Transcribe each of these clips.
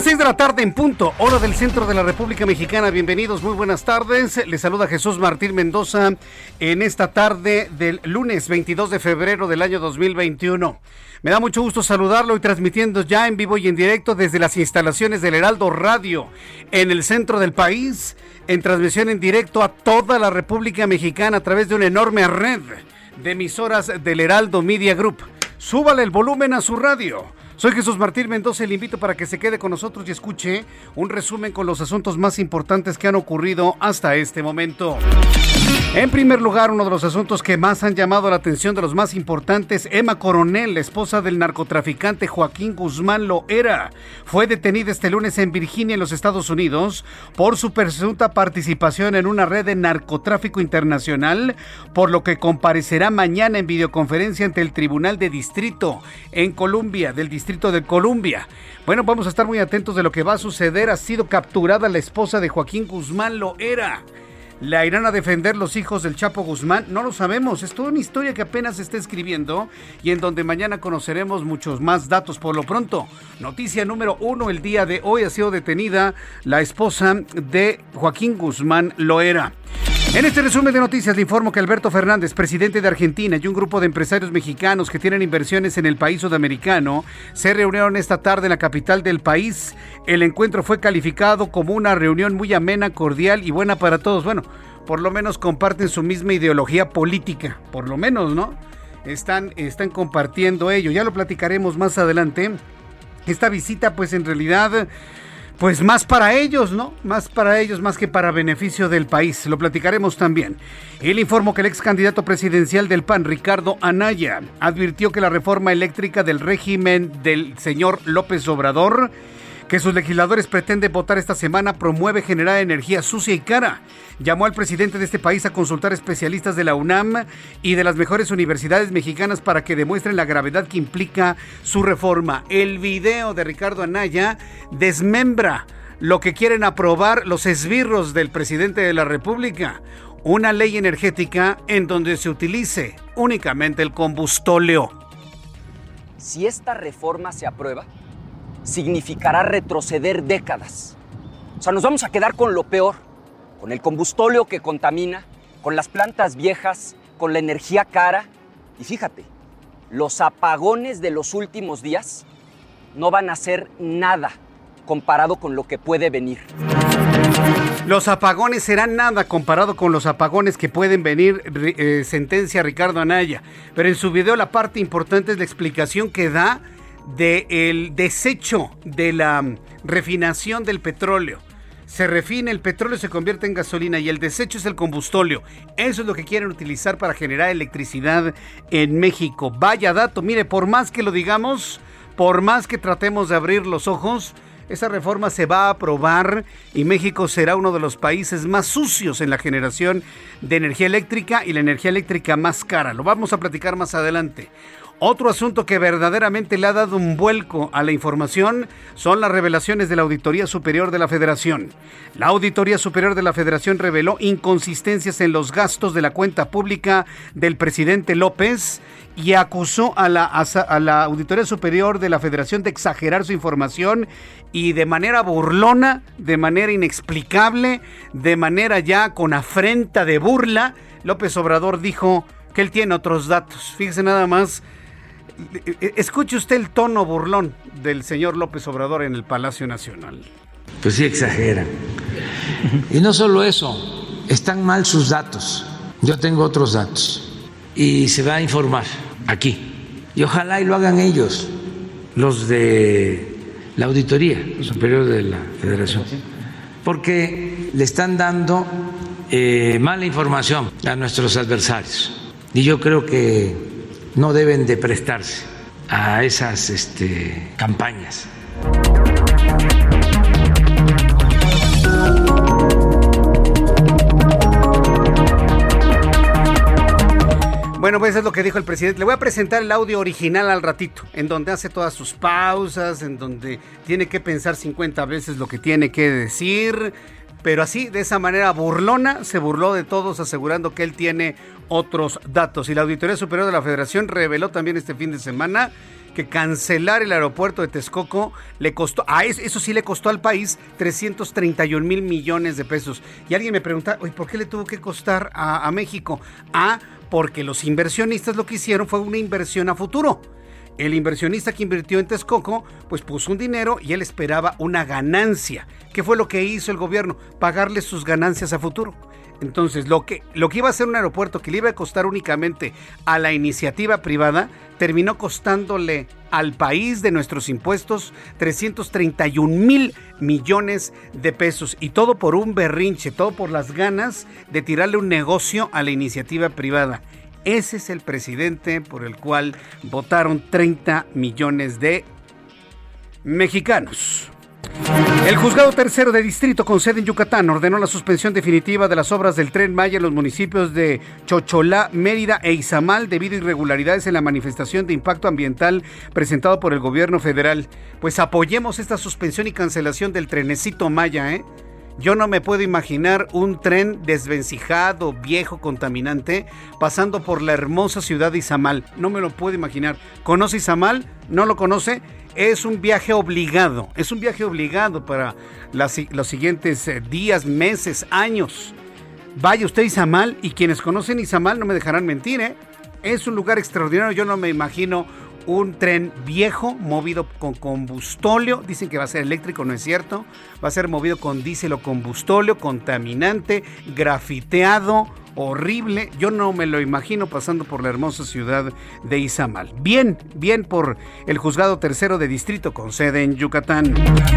Las 6 de la tarde en punto, hora del centro de la República Mexicana. Bienvenidos, muy buenas tardes. Les saluda Jesús Martín Mendoza en esta tarde del lunes 22 de febrero del año 2021. Me da mucho gusto saludarlo y transmitiendo ya en vivo y en directo desde las instalaciones del Heraldo Radio en el centro del país, en transmisión en directo a toda la República Mexicana a través de una enorme red de emisoras del Heraldo Media Group. Súbale el volumen a su radio soy Jesús Martín Mendoza y le invito para que se quede con nosotros y escuche un resumen con los asuntos más importantes que han ocurrido hasta este momento. En primer lugar, uno de los asuntos que más han llamado la atención de los más importantes, Emma Coronel, la esposa del narcotraficante Joaquín Guzmán Loera, fue detenida este lunes en Virginia, en los Estados Unidos, por su presunta participación en una red de narcotráfico internacional, por lo que comparecerá mañana en videoconferencia ante el Tribunal de Distrito en Colombia, del Distrito de Columbia. Bueno, vamos a estar muy atentos de lo que va a suceder. Ha sido capturada la esposa de Joaquín Guzmán Loera. ¿La irán a defender los hijos del Chapo Guzmán? No lo sabemos. Es toda una historia que apenas se está escribiendo y en donde mañana conoceremos muchos más datos. Por lo pronto, noticia número uno: el día de hoy ha sido detenida la esposa de Joaquín Guzmán Loera. En este resumen de noticias le informo que Alberto Fernández, presidente de Argentina, y un grupo de empresarios mexicanos que tienen inversiones en el país sudamericano se reunieron esta tarde en la capital del país. El encuentro fue calificado como una reunión muy amena, cordial y buena para todos. Bueno, por lo menos comparten su misma ideología política, por lo menos, ¿no? Están, están compartiendo ello. Ya lo platicaremos más adelante. Esta visita, pues en realidad pues más para ellos, ¿no? Más para ellos, más que para beneficio del país. Lo platicaremos también. El informó que el ex candidato presidencial del PAN, Ricardo Anaya, advirtió que la reforma eléctrica del régimen del señor López Obrador que sus legisladores pretenden votar esta semana promueve generar energía sucia y cara. Llamó al presidente de este país a consultar especialistas de la UNAM y de las mejores universidades mexicanas para que demuestren la gravedad que implica su reforma. El video de Ricardo Anaya desmembra lo que quieren aprobar los esbirros del presidente de la República. Una ley energética en donde se utilice únicamente el combustóleo. Si esta reforma se aprueba, significará retroceder décadas. O sea, nos vamos a quedar con lo peor, con el combustóleo que contamina, con las plantas viejas, con la energía cara. Y fíjate, los apagones de los últimos días no van a ser nada comparado con lo que puede venir. Los apagones serán nada comparado con los apagones que pueden venir, eh, sentencia Ricardo Anaya. Pero en su video la parte importante es la explicación que da del desecho de la refinación del petróleo. Se refina el petróleo, se convierte en gasolina y el desecho es el combustóleo. Eso es lo que quieren utilizar para generar electricidad en México. Vaya dato, mire, por más que lo digamos, por más que tratemos de abrir los ojos, esa reforma se va a aprobar y México será uno de los países más sucios en la generación de energía eléctrica y la energía eléctrica más cara. Lo vamos a platicar más adelante. Otro asunto que verdaderamente le ha dado un vuelco a la información son las revelaciones de la Auditoría Superior de la Federación. La Auditoría Superior de la Federación reveló inconsistencias en los gastos de la cuenta pública del presidente López y acusó a la, Auditoría Superior de la Federación de exagerar su información y de manera burlona, de manera inexplicable, de manera ya con afrenta de burla, López Obrador dijo que él tiene otros datos. Fíjese nada más, escuche usted el tono burlón del señor López Obrador en el Palacio Nacional. Pues sí exageran. Y no solo eso, están mal sus datos. Yo tengo otros datos y se va a informar aquí. Y ojalá y lo hagan ellos, los de la Auditoría Superior de la Federación, porque le están dando eh, mala información a nuestros adversarios. Y yo creo que no deben de prestarse a esas este, campañas. Bueno, pues es lo que dijo el presidente. Le voy a presentar el audio original al ratito, en donde hace todas sus pausas, en donde tiene que pensar 50 veces lo que tiene que decir, pero así, de esa manera burlona, se burló de todos asegurando que él tiene otros datos. Y la Auditoría Superior de la Federación reveló también este fin de semana que cancelar el aeropuerto de Texcoco le costó, a eso, eso, sí le costó al país 331 mil millones de pesos. Y alguien me pregunta, oye, ¿por qué le tuvo que costar a, a México? Ah, porque los inversionistas lo que hicieron fue una inversión a futuro. El inversionista que invirtió en Texcoco, pues puso un dinero y él esperaba una ganancia. ¿Qué fue lo que hizo el gobierno? Pagarle sus ganancias a futuro. Entonces, lo que, lo que iba a ser un aeropuerto que le iba a costar únicamente a la iniciativa privada, terminó costándole al país de nuestros impuestos 331 mil millones de pesos. Y todo por un berrinche, todo por las ganas de tirarle un negocio a la iniciativa privada. Ese es el presidente por el cual votaron 30 millones de mexicanos. El juzgado tercero de distrito con sede en Yucatán ordenó la suspensión definitiva de las obras del tren Maya en los municipios de Chocholá, Mérida e Izamal debido a irregularidades en la manifestación de impacto ambiental presentado por el gobierno federal. Pues apoyemos esta suspensión y cancelación del trenecito Maya, ¿eh? Yo no me puedo imaginar un tren desvencijado, viejo, contaminante, pasando por la hermosa ciudad de Izamal. No me lo puedo imaginar. ¿Conoce Izamal? ¿No lo conoce? es un viaje obligado, es un viaje obligado para los siguientes eh, días, meses, años. Vaya usted a Izamal y quienes conocen Izamal no me dejarán mentir, ¿eh? Es un lugar extraordinario, yo no me imagino un tren viejo movido con combustóleo, dicen que va a ser eléctrico, no es cierto, va a ser movido con diésel o combustóleo, contaminante, grafiteado, horrible. Yo no me lo imagino pasando por la hermosa ciudad de Izamal. Bien, bien por el juzgado tercero de distrito con sede en Yucatán.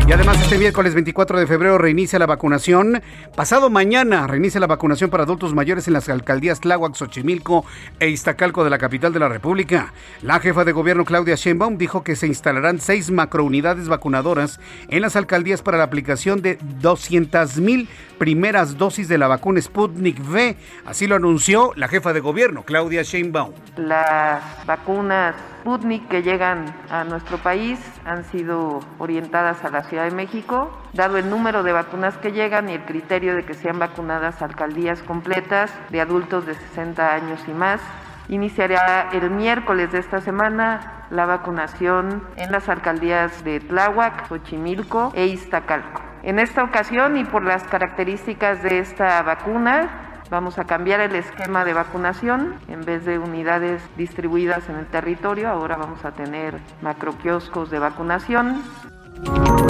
Y además este miércoles 24 de febrero reinicia la vacunación. Pasado mañana reinicia la vacunación para adultos mayores en las alcaldías Tláhuac, Xochimilco e Iztacalco de la capital de la República. La jefa de gobierno Claudia Sheinbaum dijo que se instalarán seis macrounidades vacunadoras en las alcaldías para la aplicación de 200 mil primeras dosis de la vacuna Sputnik V. Así lo anunció la jefa de gobierno, Claudia Sheinbaum. Las vacunas Sputnik que llegan a nuestro país han sido orientadas a la Ciudad de México, dado el número de vacunas que llegan y el criterio de que sean vacunadas alcaldías completas de adultos de 60 años y más. Iniciará el miércoles de esta semana la vacunación en las alcaldías de Tláhuac, Xochimilco e Iztacalco. En esta ocasión y por las características de esta vacuna, vamos a cambiar el esquema de vacunación. En vez de unidades distribuidas en el territorio, ahora vamos a tener macroquioscos de vacunación.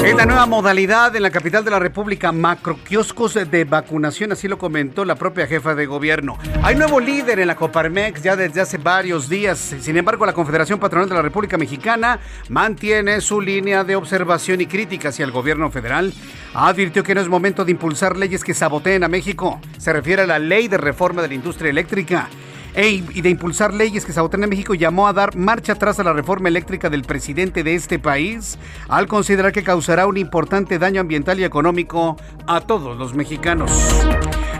Es la nueva modalidad en la capital de la República, macroquioscos de vacunación, así lo comentó la propia jefa de gobierno. Hay nuevo líder en la Coparmex ya desde hace varios días. Sin embargo, la Confederación Patronal de la República Mexicana mantiene su línea de observación y crítica hacia el gobierno federal. Advirtió que no es momento de impulsar leyes que saboteen a México. Se refiere a la ley de reforma de la industria eléctrica y de impulsar leyes que sabotean a México, llamó a dar marcha atrás a la reforma eléctrica del presidente de este país, al considerar que causará un importante daño ambiental y económico a todos los mexicanos.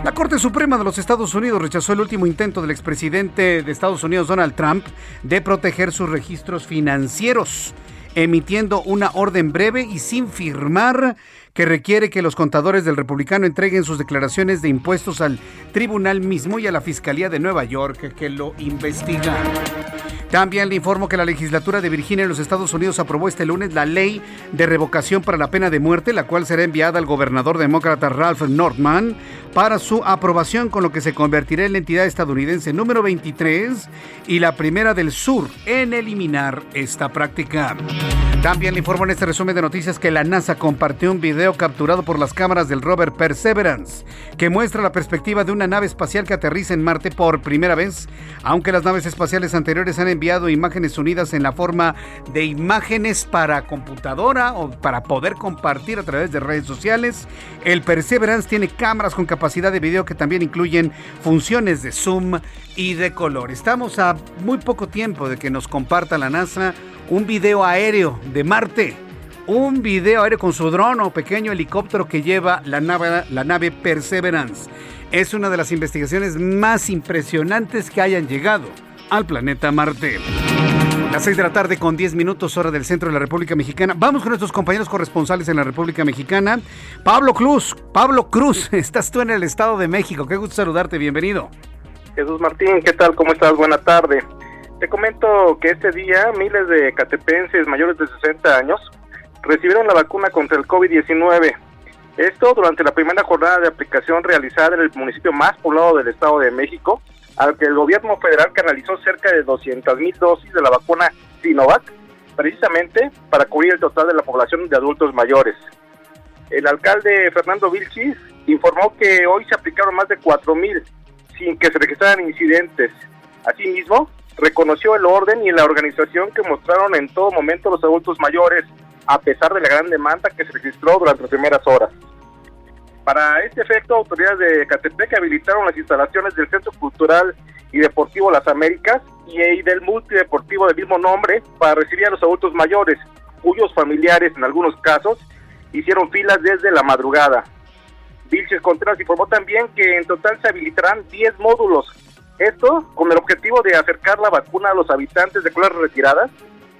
La Corte Suprema de los Estados Unidos rechazó el último intento del expresidente de Estados Unidos, Donald Trump, de proteger sus registros financieros, emitiendo una orden breve y sin firmar que requiere que los contadores del republicano entreguen sus declaraciones de impuestos al tribunal mismo y a la Fiscalía de Nueva York que lo investiga. También le informo que la legislatura de Virginia en los Estados Unidos aprobó este lunes la ley de revocación para la pena de muerte, la cual será enviada al gobernador demócrata Ralph Northman para su aprobación, con lo que se convertirá en la entidad estadounidense número 23 y la primera del sur en eliminar esta práctica. También le informo en este resumen de noticias que la NASA compartió un video capturado por las cámaras del rover Perseverance que muestra la perspectiva de una nave espacial que aterriza en Marte por primera vez, aunque las naves espaciales anteriores han enviado imágenes unidas en la forma de imágenes para computadora o para poder compartir a través de redes sociales. El Perseverance tiene cámaras con capacidad de video que también incluyen funciones de zoom y de color. Estamos a muy poco tiempo de que nos comparta la NASA un video aéreo de Marte. Un video aéreo con su dron o pequeño helicóptero que lleva la nave, la nave Perseverance. Es una de las investigaciones más impresionantes que hayan llegado al planeta Marte. Las 6 de la tarde con 10 minutos hora del centro de la República Mexicana. Vamos con nuestros compañeros corresponsales en la República Mexicana. Pablo Cruz, Pablo Cruz, estás tú en el Estado de México. Qué gusto saludarte, bienvenido. Jesús Martín, ¿qué tal? ¿Cómo estás? Buena tarde. Te comento que este día miles de catepenses mayores de 60 años recibieron la vacuna contra el COVID-19. Esto durante la primera jornada de aplicación realizada en el municipio más poblado del Estado de México, al que el gobierno federal canalizó cerca de 200 mil dosis de la vacuna Sinovac, precisamente para cubrir el total de la población de adultos mayores. El alcalde Fernando Vilchis informó que hoy se aplicaron más de 4 mil sin que se registraran incidentes. Asimismo, reconoció el orden y la organización que mostraron en todo momento los adultos mayores, a pesar de la gran demanda que se registró durante las primeras horas. Para este efecto, autoridades de Catepec habilitaron las instalaciones del Centro Cultural y Deportivo Las Américas y del multideportivo del mismo nombre para recibir a los adultos mayores, cuyos familiares en algunos casos hicieron filas desde la madrugada. Vilches Contreras informó también que en total se habilitarán 10 módulos esto con el objetivo de acercar la vacuna a los habitantes de colores retiradas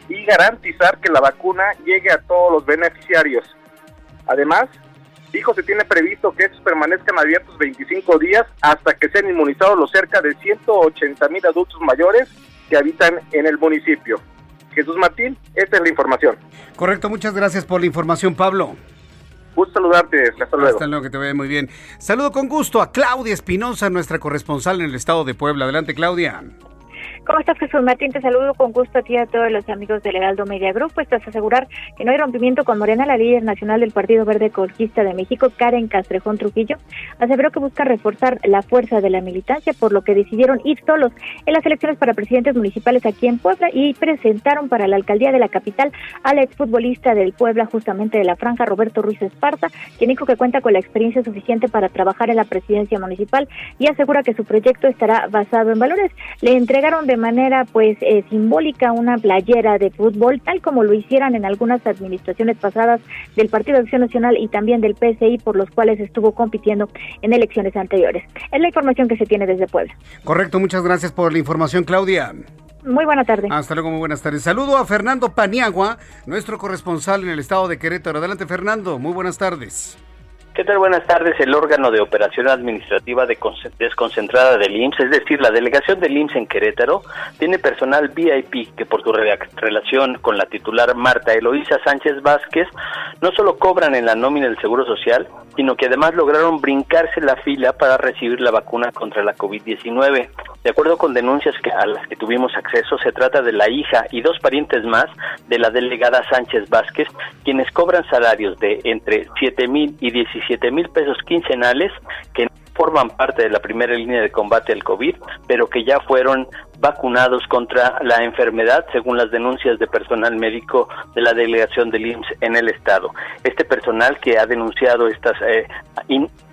y garantizar que la vacuna llegue a todos los beneficiarios. Además, dijo se tiene previsto que estos permanezcan abiertos 25 días hasta que sean inmunizados los cerca de 180 mil adultos mayores que habitan en el municipio. Jesús Martín, esta es la información. Correcto, muchas gracias por la información, Pablo. Gusto saludarte. Hasta luego. Hasta luego, que te vaya muy bien. Saludo con gusto a Claudia Espinosa, nuestra corresponsal en el estado de Puebla. Adelante, Claudia. ¿Cómo estás, Jesús Martín? Te saludo con gusto a ti y a todos los amigos del Heraldo Media Group. Pues tras asegurar que no hay rompimiento con Morena, la líder nacional del Partido Verde Ecologista de México, Karen Castrejón Trujillo, aseveró que busca reforzar la fuerza de la militancia, por lo que decidieron ir solos en las elecciones para presidentes municipales aquí en Puebla y presentaron para la alcaldía de la capital al exfutbolista del Puebla, justamente de la franja, Roberto Ruiz Esparza, quien dijo que cuenta con la experiencia suficiente para trabajar en la presidencia municipal y asegura que su proyecto estará basado en valores. Le entregaron de de manera pues eh, simbólica una playera de fútbol, tal como lo hicieran en algunas administraciones pasadas del Partido de Acción Nacional y también del PSI, por los cuales estuvo compitiendo en elecciones anteriores. Es la información que se tiene desde Puebla. Correcto, muchas gracias por la información, Claudia. Muy buena tarde. Hasta luego, muy buenas tardes. Saludo a Fernando Paniagua, nuestro corresponsal en el estado de Querétaro. Adelante, Fernando. Muy buenas tardes. ¿Qué tal? Buenas tardes. El órgano de operación administrativa de desconcentrada del IMSS, es decir, la delegación del IMSS en Querétaro, tiene personal VIP que por su relación con la titular Marta Eloísa Sánchez Vázquez, no solo cobran en la nómina del Seguro Social, sino que además lograron brincarse la fila para recibir la vacuna contra la COVID-19. De acuerdo con denuncias que, a las que tuvimos acceso, se trata de la hija y dos parientes más de la delegada Sánchez Vázquez, quienes cobran salarios de entre 7 mil y 17 siete mil pesos quincenales que forman parte de la primera línea de combate al COVID, pero que ya fueron vacunados contra la enfermedad, según las denuncias de personal médico de la delegación del IMSS en el estado. Este personal que ha denunciado estas eh,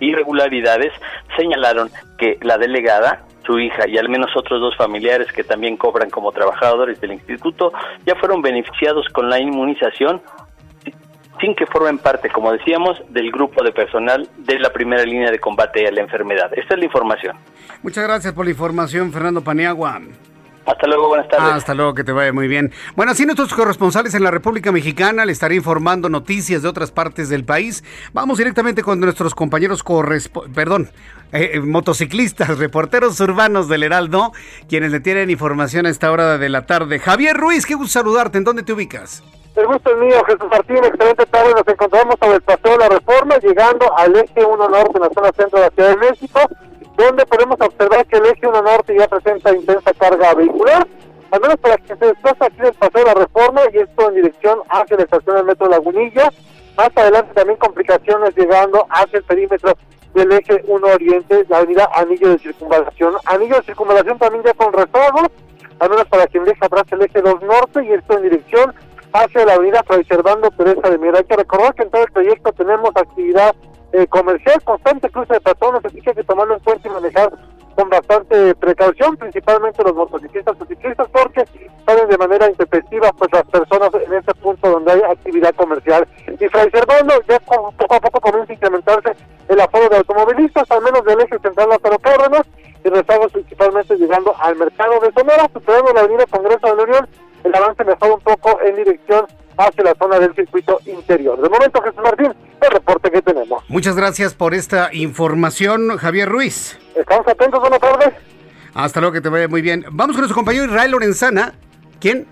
irregularidades señalaron que la delegada su hija y al menos otros dos familiares que también cobran como trabajadores del instituto ya fueron beneficiados con la inmunización sin que formen parte, como decíamos, del grupo de personal de la primera línea de combate a la enfermedad. Esta es la información. Muchas gracias por la información, Fernando Paniagua. Hasta luego, buenas tardes. Hasta luego, que te vaya muy bien. Bueno, así nuestros corresponsales en la República Mexicana le estaré informando noticias de otras partes del país. Vamos directamente con nuestros compañeros perdón, eh, eh, motociclistas, reporteros urbanos del Heraldo, quienes le tienen información a esta hora de la tarde. Javier Ruiz, qué gusto saludarte. ¿En dónde te ubicas? El gusto es mío, Jesús Martín. Excelente tarde. Nos encontramos sobre el paseo de la Reforma, llegando al eje 1 Norte en la zona centro de la Ciudad de México donde podemos observar que el eje 1 norte ya presenta intensa carga vehicular, al menos para que se desplaza aquí del paseo de la reforma y esto en dirección hacia la estación del metro Lagunilla. Más adelante también complicaciones llegando hacia el perímetro del eje 1 oriente, la avenida Anillo de Circunvalación. Anillo de Circunvalación también ya con retorno, al menos para quien deja atrás el eje 2 norte y esto en dirección hacia la avenida Fray Servando Teresa de Miera. Hay que recordar que en todo el proyecto tenemos actividad eh, comercial constante cruce de patrones, así que hay que tomarlo en cuenta y manejar con bastante precaución, principalmente los motociclistas o ciclistas, porque salen de manera intempestiva pues las personas en este punto donde hay actividad comercial. Y Fray Servando ya poco a poco comienza a incrementarse el aforo de automovilistas, al menos del eje central Lázaro Cárdenas, y rezagos principalmente llegando al mercado de Sonora, superando la avenida Congreso de la el avance mejora un poco en dirección hacia la zona del circuito interior. De momento, Jesús Martín, el reporte que tenemos. Muchas gracias por esta información, Javier Ruiz. Estamos atentos, buenas tardes. Hasta luego, que te vaya muy bien. Vamos con nuestro compañero Israel Lorenzana. ¿Quién?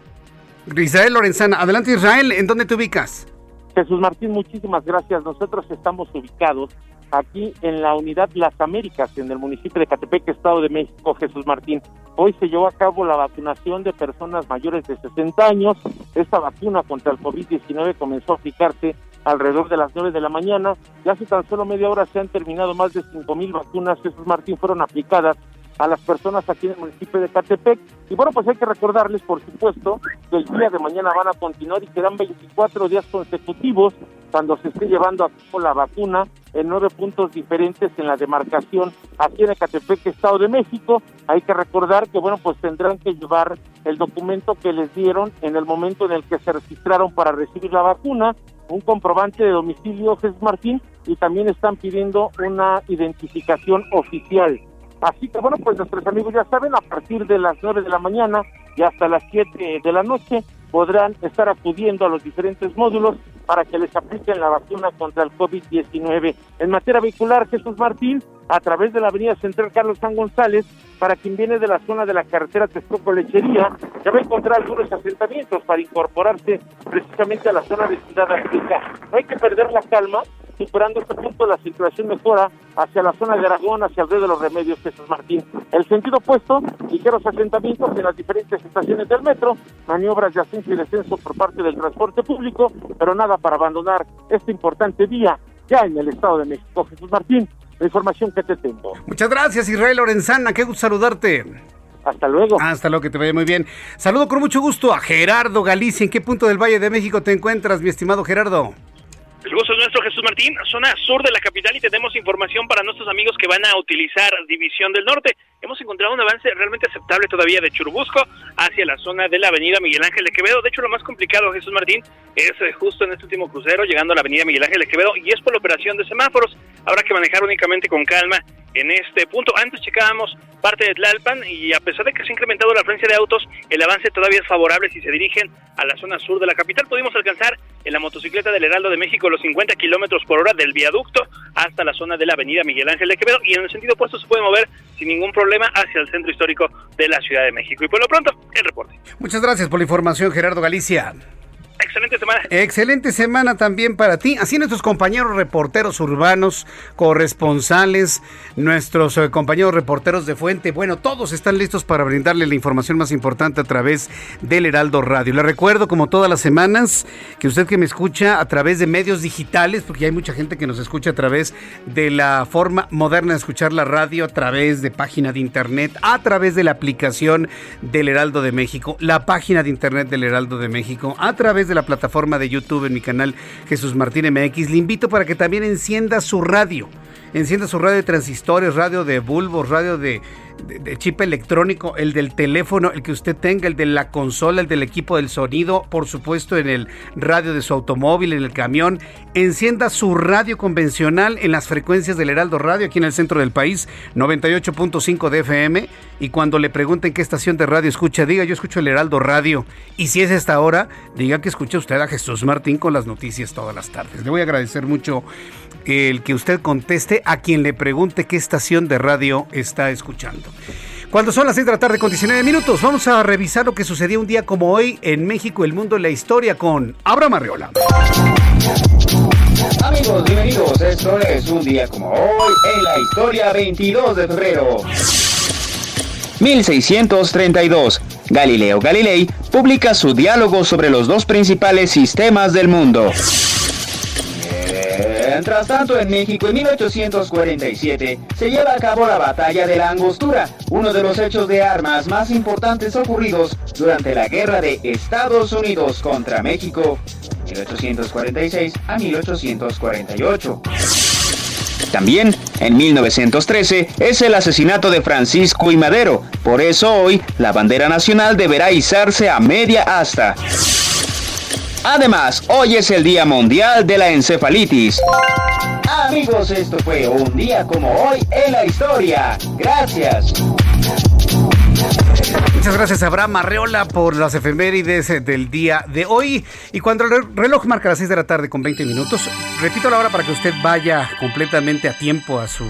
Israel Lorenzana. Adelante, Israel, ¿en dónde te ubicas? Jesús Martín, muchísimas gracias. Nosotros estamos ubicados aquí en la unidad Las Américas, en el municipio de Catepec, Estado de México, Jesús Martín. Hoy se llevó a cabo la vacunación de personas mayores de 60 años. Esta vacuna contra el COVID-19 comenzó a aplicarse alrededor de las 9 de la mañana. Ya hace tan solo media hora se han terminado más de 5 mil vacunas. Jesús Martín fueron aplicadas a las personas aquí en el municipio de Catepec. Y bueno, pues hay que recordarles, por supuesto, que el día de mañana van a continuar y quedan 24 días consecutivos cuando se esté llevando a cabo la vacuna en nueve puntos diferentes en la demarcación aquí en Ecatepec, Estado de México. Hay que recordar que, bueno, pues tendrán que llevar el documento que les dieron en el momento en el que se registraron para recibir la vacuna, un comprobante de domicilio, Jesús Martín, y también están pidiendo una identificación oficial. Así que bueno, pues nuestros amigos ya saben, a partir de las nueve de la mañana y hasta las siete de la noche podrán estar acudiendo a los diferentes módulos para que les apliquen la vacuna contra el COVID-19. En materia vehicular, Jesús Martín, a través de la avenida central Carlos San González, para quien viene de la zona de la carretera Texcoco Lechería, ya va a encontrar algunos asentamientos para incorporarse precisamente a la zona de Ciudad África. No hay que perder la calma, superando este punto la situación mejora hacia la zona de Aragón, hacia el río de los Remedios, Jesús Martín. El sentido opuesto, ligeros asentamientos en las diferentes estaciones del metro, maniobras de ascenso y descenso por parte del transporte público, pero nada para abandonar este importante día ya en el Estado de México. Jesús Martín, la información que te tengo. Muchas gracias, Israel Lorenzana, qué gusto saludarte. Hasta luego. Hasta luego, que te vaya muy bien. Saludo con mucho gusto a Gerardo Galicia. ¿En qué punto del Valle de México te encuentras, mi estimado Gerardo? El gusto es nuestro, Jesús Martín, zona sur de la capital y tenemos información para nuestros amigos que van a utilizar División del Norte. Hemos encontrado un avance realmente aceptable todavía de Churubusco hacia la zona de la avenida Miguel Ángel de Quevedo. De hecho, lo más complicado, Jesús Martín, es eh, justo en este último crucero, llegando a la avenida Miguel Ángel de Quevedo, y es por la operación de semáforos. Habrá que manejar únicamente con calma en este punto. Antes checábamos parte de Tlalpan y a pesar de que se ha incrementado la afluencia de autos, el avance todavía es favorable si se dirigen a la zona sur de la capital. Pudimos alcanzar en la motocicleta del Heraldo de México los 50 kilómetros por hora del viaducto hasta la zona de la avenida Miguel Ángel de Quevedo y en el sentido opuesto se puede mover sin ningún problema hacia el centro histórico de la Ciudad de México. Y por lo pronto, el reporte. Muchas gracias por la información, Gerardo Galicia. Excelente semana. Excelente semana también para ti. Así nuestros compañeros reporteros urbanos, corresponsales, nuestros eh, compañeros reporteros de fuente, bueno, todos están listos para brindarle la información más importante a través del Heraldo Radio. Le recuerdo, como todas las semanas, que usted que me escucha a través de medios digitales, porque hay mucha gente que nos escucha a través de la forma moderna de escuchar la radio, a través de página de internet, a través de la aplicación del Heraldo de México, la página de internet del Heraldo de México, a través de la plataforma de YouTube en mi canal Jesús Martín MX. Le invito para que también encienda su radio encienda su radio de transistores, radio de bulbos, radio de, de, chip electrónico, el del teléfono, el que usted tenga, el de la consola, el del equipo del sonido, por supuesto en el radio de su automóvil, en el camión. Encienda su radio convencional en las frecuencias del Heraldo Radio aquí en el centro del país, 98.5 de FM. Y cuando le pregunten qué estación de radio escucha, diga yo escucho el Heraldo Radio. Y si es esta hora, diga que escucha usted a Jesús Martín con las noticias todas las tardes. Le voy a agradecer mucho el que usted conteste a quien le pregunte qué estación de radio está escuchando. Cuando son las 6 de la tarde con 19 minutos, vamos a revisar lo que sucedió un día como hoy en México, el mundo y la historia con Abraham Arreola. Amigos, bienvenidos. Esto es un día como hoy en la historia 22 de febrero. 1632. Galileo Galilei publica su diálogo sobre los dos principales sistemas del mundo. Mientras tanto, en México en 1847 se lleva a cabo la Batalla de la Angostura, uno de los hechos de armas más importantes ocurridos durante la Guerra de Estados Unidos contra México, 1846 a 1848. También, en 1913, es el asesinato de Francisco y Madero. Por eso hoy, la bandera nacional deberá izarse a media asta. Además, hoy es el Día Mundial de la Encefalitis. Amigos, esto fue un día como hoy en la historia. Gracias. Muchas gracias Abraham Arreola por las efemérides eh, del día de hoy. Y cuando el reloj marca las 6 de la tarde con 20 minutos, repito la hora para que usted vaya completamente a tiempo a su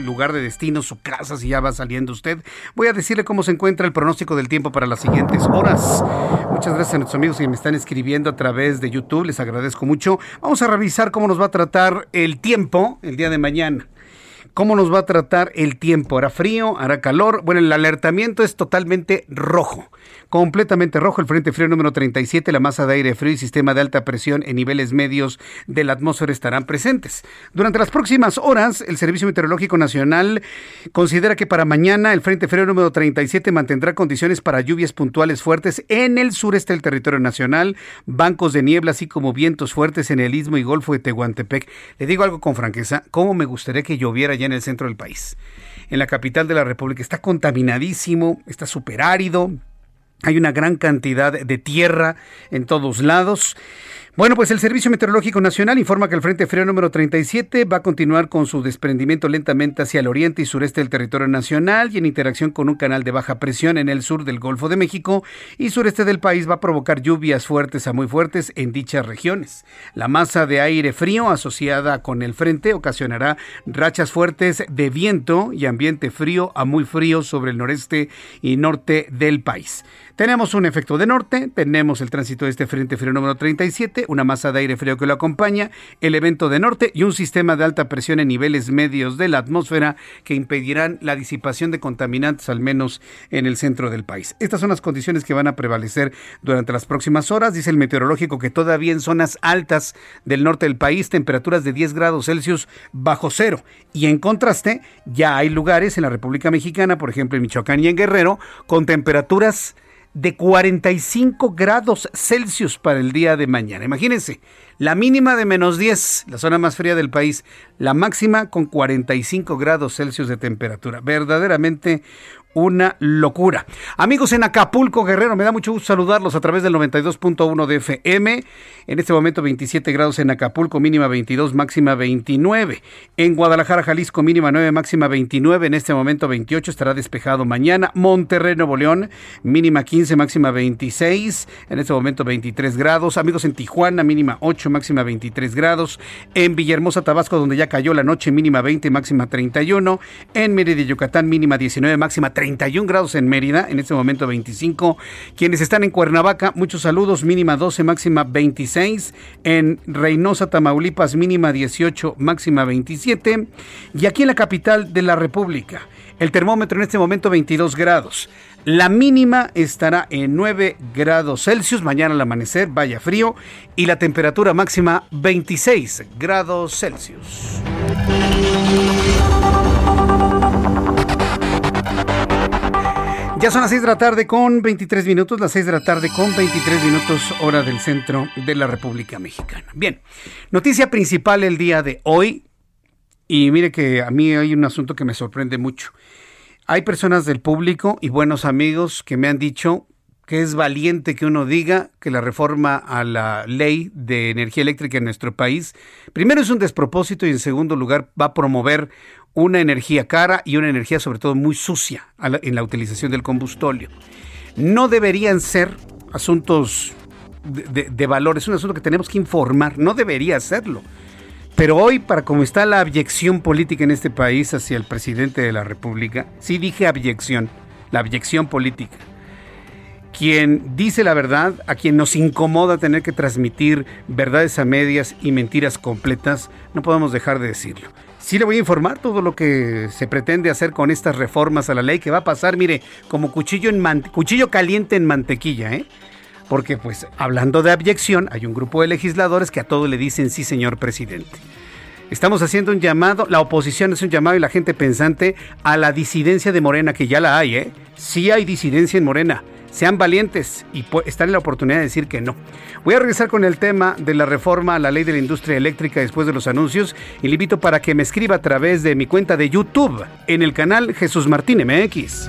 lugar de destino, su casa, si ya va saliendo usted. Voy a decirle cómo se encuentra el pronóstico del tiempo para las siguientes horas. Muchas gracias a nuestros amigos que me están escribiendo a través de YouTube, les agradezco mucho. Vamos a revisar cómo nos va a tratar el tiempo el día de mañana. ¿Cómo nos va a tratar el tiempo? ¿Hará frío? ¿Hará calor? Bueno, el alertamiento es totalmente rojo completamente rojo. El Frente Frío número 37, la masa de aire frío y sistema de alta presión en niveles medios de la atmósfera estarán presentes. Durante las próximas horas, el Servicio Meteorológico Nacional considera que para mañana el Frente Frío número 37 mantendrá condiciones para lluvias puntuales fuertes en el sureste del territorio nacional, bancos de niebla, así como vientos fuertes en el istmo y golfo de Tehuantepec. Le digo algo con franqueza, ¿cómo me gustaría que lloviera ya en el centro del país? En la capital de la República está contaminadísimo, está súper árido, hay una gran cantidad de tierra en todos lados. Bueno, pues el Servicio Meteorológico Nacional informa que el Frente Frío número 37 va a continuar con su desprendimiento lentamente hacia el oriente y sureste del territorio nacional y en interacción con un canal de baja presión en el sur del Golfo de México y sureste del país va a provocar lluvias fuertes a muy fuertes en dichas regiones. La masa de aire frío asociada con el frente ocasionará rachas fuertes de viento y ambiente frío a muy frío sobre el noreste y norte del país. Tenemos un efecto de norte, tenemos el tránsito de este frente frío número 37, una masa de aire frío que lo acompaña, el evento de norte y un sistema de alta presión en niveles medios de la atmósfera que impedirán la disipación de contaminantes al menos en el centro del país. Estas son las condiciones que van a prevalecer durante las próximas horas. Dice el meteorológico que todavía en zonas altas del norte del país temperaturas de 10 grados Celsius bajo cero. Y en contraste, ya hay lugares en la República Mexicana, por ejemplo en Michoacán y en Guerrero, con temperaturas de 45 grados Celsius para el día de mañana. Imagínense, la mínima de menos 10, la zona más fría del país, la máxima con 45 grados Celsius de temperatura. Verdaderamente una locura. Amigos en Acapulco, Guerrero, me da mucho gusto saludarlos a través del 92.1 de FM. En este momento 27 grados en Acapulco, mínima 22, máxima 29. En Guadalajara, Jalisco, mínima 9, máxima 29. En este momento 28, estará despejado mañana. Monterrey, Nuevo León, mínima 15, máxima 26. En este momento 23 grados. Amigos en Tijuana, mínima 8, máxima 23 grados. En Villahermosa, Tabasco, donde ya cayó la noche, mínima 20, máxima 31. En Mérida, Yucatán, mínima 19, máxima 30. 31 grados en Mérida, en este momento 25. Quienes están en Cuernavaca, muchos saludos, mínima 12, máxima 26. En Reynosa, Tamaulipas, mínima 18, máxima 27. Y aquí en la capital de la República, el termómetro en este momento 22 grados. La mínima estará en 9 grados Celsius, mañana al amanecer, vaya frío, y la temperatura máxima 26 grados Celsius. Ya son las 6 de la tarde con 23 minutos, las 6 de la tarde con 23 minutos hora del centro de la República Mexicana. Bien, noticia principal el día de hoy. Y mire que a mí hay un asunto que me sorprende mucho. Hay personas del público y buenos amigos que me han dicho que es valiente que uno diga que la reforma a la ley de energía eléctrica en nuestro país, primero es un despropósito y en segundo lugar va a promover una energía cara y una energía sobre todo muy sucia en la utilización del combustóleo. No deberían ser asuntos de, de valor, es un asunto que tenemos que informar, no debería serlo. Pero hoy, para cómo está la abyección política en este país hacia el presidente de la República, sí dije abyección, la abyección política. Quien dice la verdad, a quien nos incomoda tener que transmitir verdades a medias y mentiras completas, no podemos dejar de decirlo. Sí le voy a informar todo lo que se pretende hacer con estas reformas a la ley que va a pasar, mire, como cuchillo, en cuchillo caliente en mantequilla, ¿eh? Porque pues hablando de abyección, hay un grupo de legisladores que a todo le dicen sí, señor presidente. Estamos haciendo un llamado, la oposición es un llamado y la gente pensante a la disidencia de Morena, que ya la hay, ¿eh? Sí hay disidencia en Morena. Sean valientes y están en la oportunidad de decir que no. Voy a regresar con el tema de la reforma a la ley de la industria eléctrica después de los anuncios y le invito para que me escriba a través de mi cuenta de YouTube en el canal Jesús Martín MX.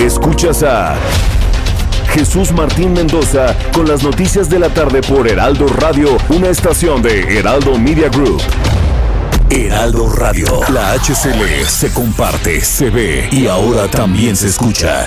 Escuchas a Jesús Martín Mendoza con las noticias de la tarde por Heraldo Radio, una estación de Heraldo Media Group. Heraldo Radio, la HCL se comparte, se ve y ahora también se escucha.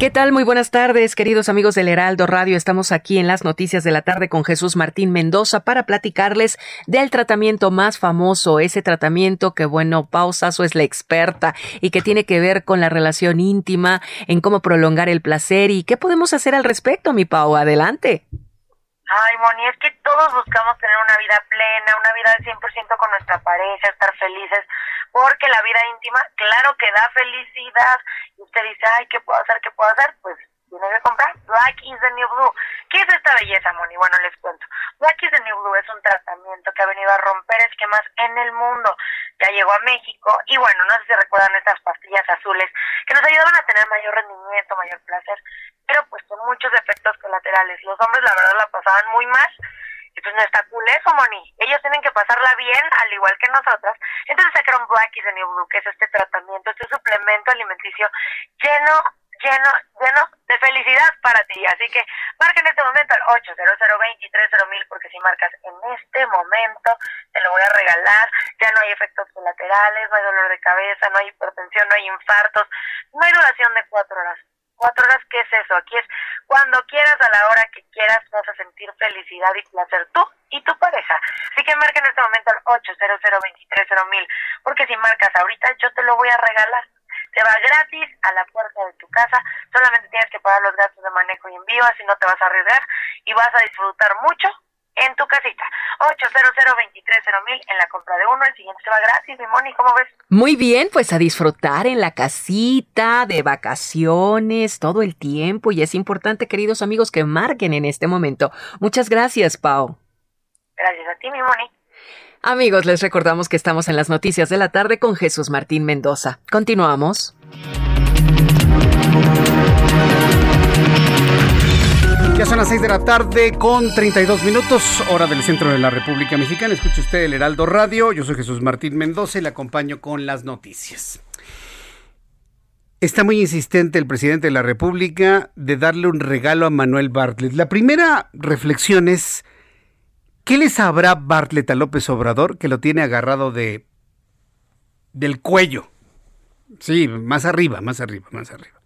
¿Qué tal? Muy buenas tardes, queridos amigos del Heraldo Radio. Estamos aquí en las noticias de la tarde con Jesús Martín Mendoza para platicarles del tratamiento más famoso, ese tratamiento que, bueno, Pausazo es la experta y que tiene que ver con la relación íntima, en cómo prolongar el placer y qué podemos hacer al respecto, mi Pau. Adelante. Ay, Moni, es que todos buscamos tener una vida plena, una vida al 100% con nuestra pareja, estar felices porque la vida íntima, claro que da felicidad, y usted dice, ay, ¿qué puedo hacer? ¿Qué puedo hacer? Pues tiene que comprar Black is the New Blue. ¿Qué es esta belleza, Moni? Bueno, les cuento. Black is the New Blue es un tratamiento que ha venido a romper esquemas en el mundo. Ya llegó a México y bueno, no sé si recuerdan estas pastillas azules que nos ayudaban a tener mayor rendimiento, mayor placer, pero pues con muchos efectos colaterales. Los hombres la verdad la pasaban muy mal entonces no está cool eso, Moni. Ellos tienen que pasarla bien, al igual que nosotras. Entonces sacaron Black is the New Blue, que es este tratamiento, este suplemento alimenticio lleno, lleno, lleno de felicidad para ti. Así que marca en este momento al 800 mil porque si marcas en este momento, te lo voy a regalar. Ya no hay efectos colaterales, no hay dolor de cabeza, no hay hipertensión, no hay infartos, no hay duración de cuatro horas cuatro horas, ¿qué es eso? Aquí es cuando quieras, a la hora que quieras, vas a sentir felicidad y placer tú y tu pareja. Así que marca en este momento al 800 mil porque si marcas ahorita, yo te lo voy a regalar. Te va gratis a la puerta de tu casa, solamente tienes que pagar los gastos de manejo y envío, así no te vas a arriesgar y vas a disfrutar mucho en tu casita. 800 mil en la compra de uno, el siguiente se va gratis, mi Moni, ¿cómo ves? Muy bien, pues a disfrutar en la casita, de vacaciones, todo el tiempo, y es importante, queridos amigos, que marquen en este momento. Muchas gracias, Pau. Gracias a ti, mi Moni. Amigos, les recordamos que estamos en las noticias de la tarde con Jesús Martín Mendoza. Continuamos. Ya son las 6 de la tarde con 32 minutos, hora del centro de la República Mexicana. Escuche usted el Heraldo Radio. Yo soy Jesús Martín Mendoza y le acompaño con las noticias. Está muy insistente el presidente de la República de darle un regalo a Manuel Bartlett. La primera reflexión es, ¿qué le sabrá Bartlett a López Obrador que lo tiene agarrado de del cuello? Sí, más arriba, más arriba, más arriba.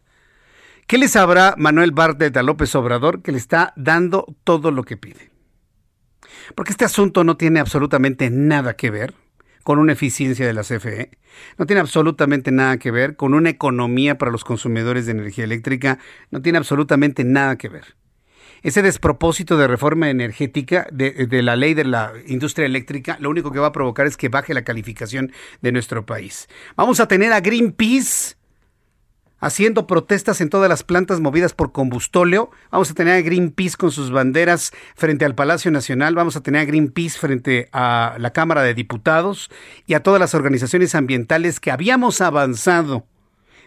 ¿Qué le sabrá Manuel Bartlett a López Obrador que le está dando todo lo que pide? Porque este asunto no tiene absolutamente nada que ver con una eficiencia de la CFE, no tiene absolutamente nada que ver con una economía para los consumidores de energía eléctrica, no tiene absolutamente nada que ver. Ese despropósito de reforma energética de, de, la ley de la industria eléctrica lo único que va a provocar es que baje la calificación de nuestro país. Vamos a tener a Greenpeace haciendo protestas en todas las plantas movidas por combustóleo. Vamos a tener a Greenpeace con sus banderas frente al Palacio Nacional. Vamos a tener a Greenpeace frente a la Cámara de Diputados y a todas las organizaciones ambientales que habíamos avanzado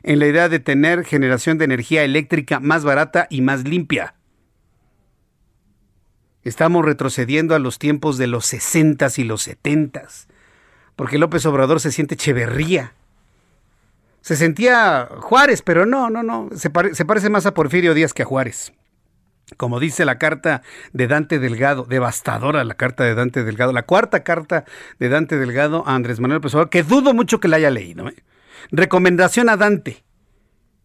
en la idea de tener generación de energía eléctrica más barata y más limpia. Estamos retrocediendo a los tiempos de los 60 y los 70 porque López Obrador se siente cheverría. Se sentía Juárez, pero no, no, no, se, se parece más a Porfirio Díaz que a Juárez. Como dice la carta de Dante Delgado, devastadora la carta de Dante Delgado, la cuarta carta de Dante Delgado a Andrés Manuel López que dudo mucho que la haya leído. ¿eh? Recomendación a Dante.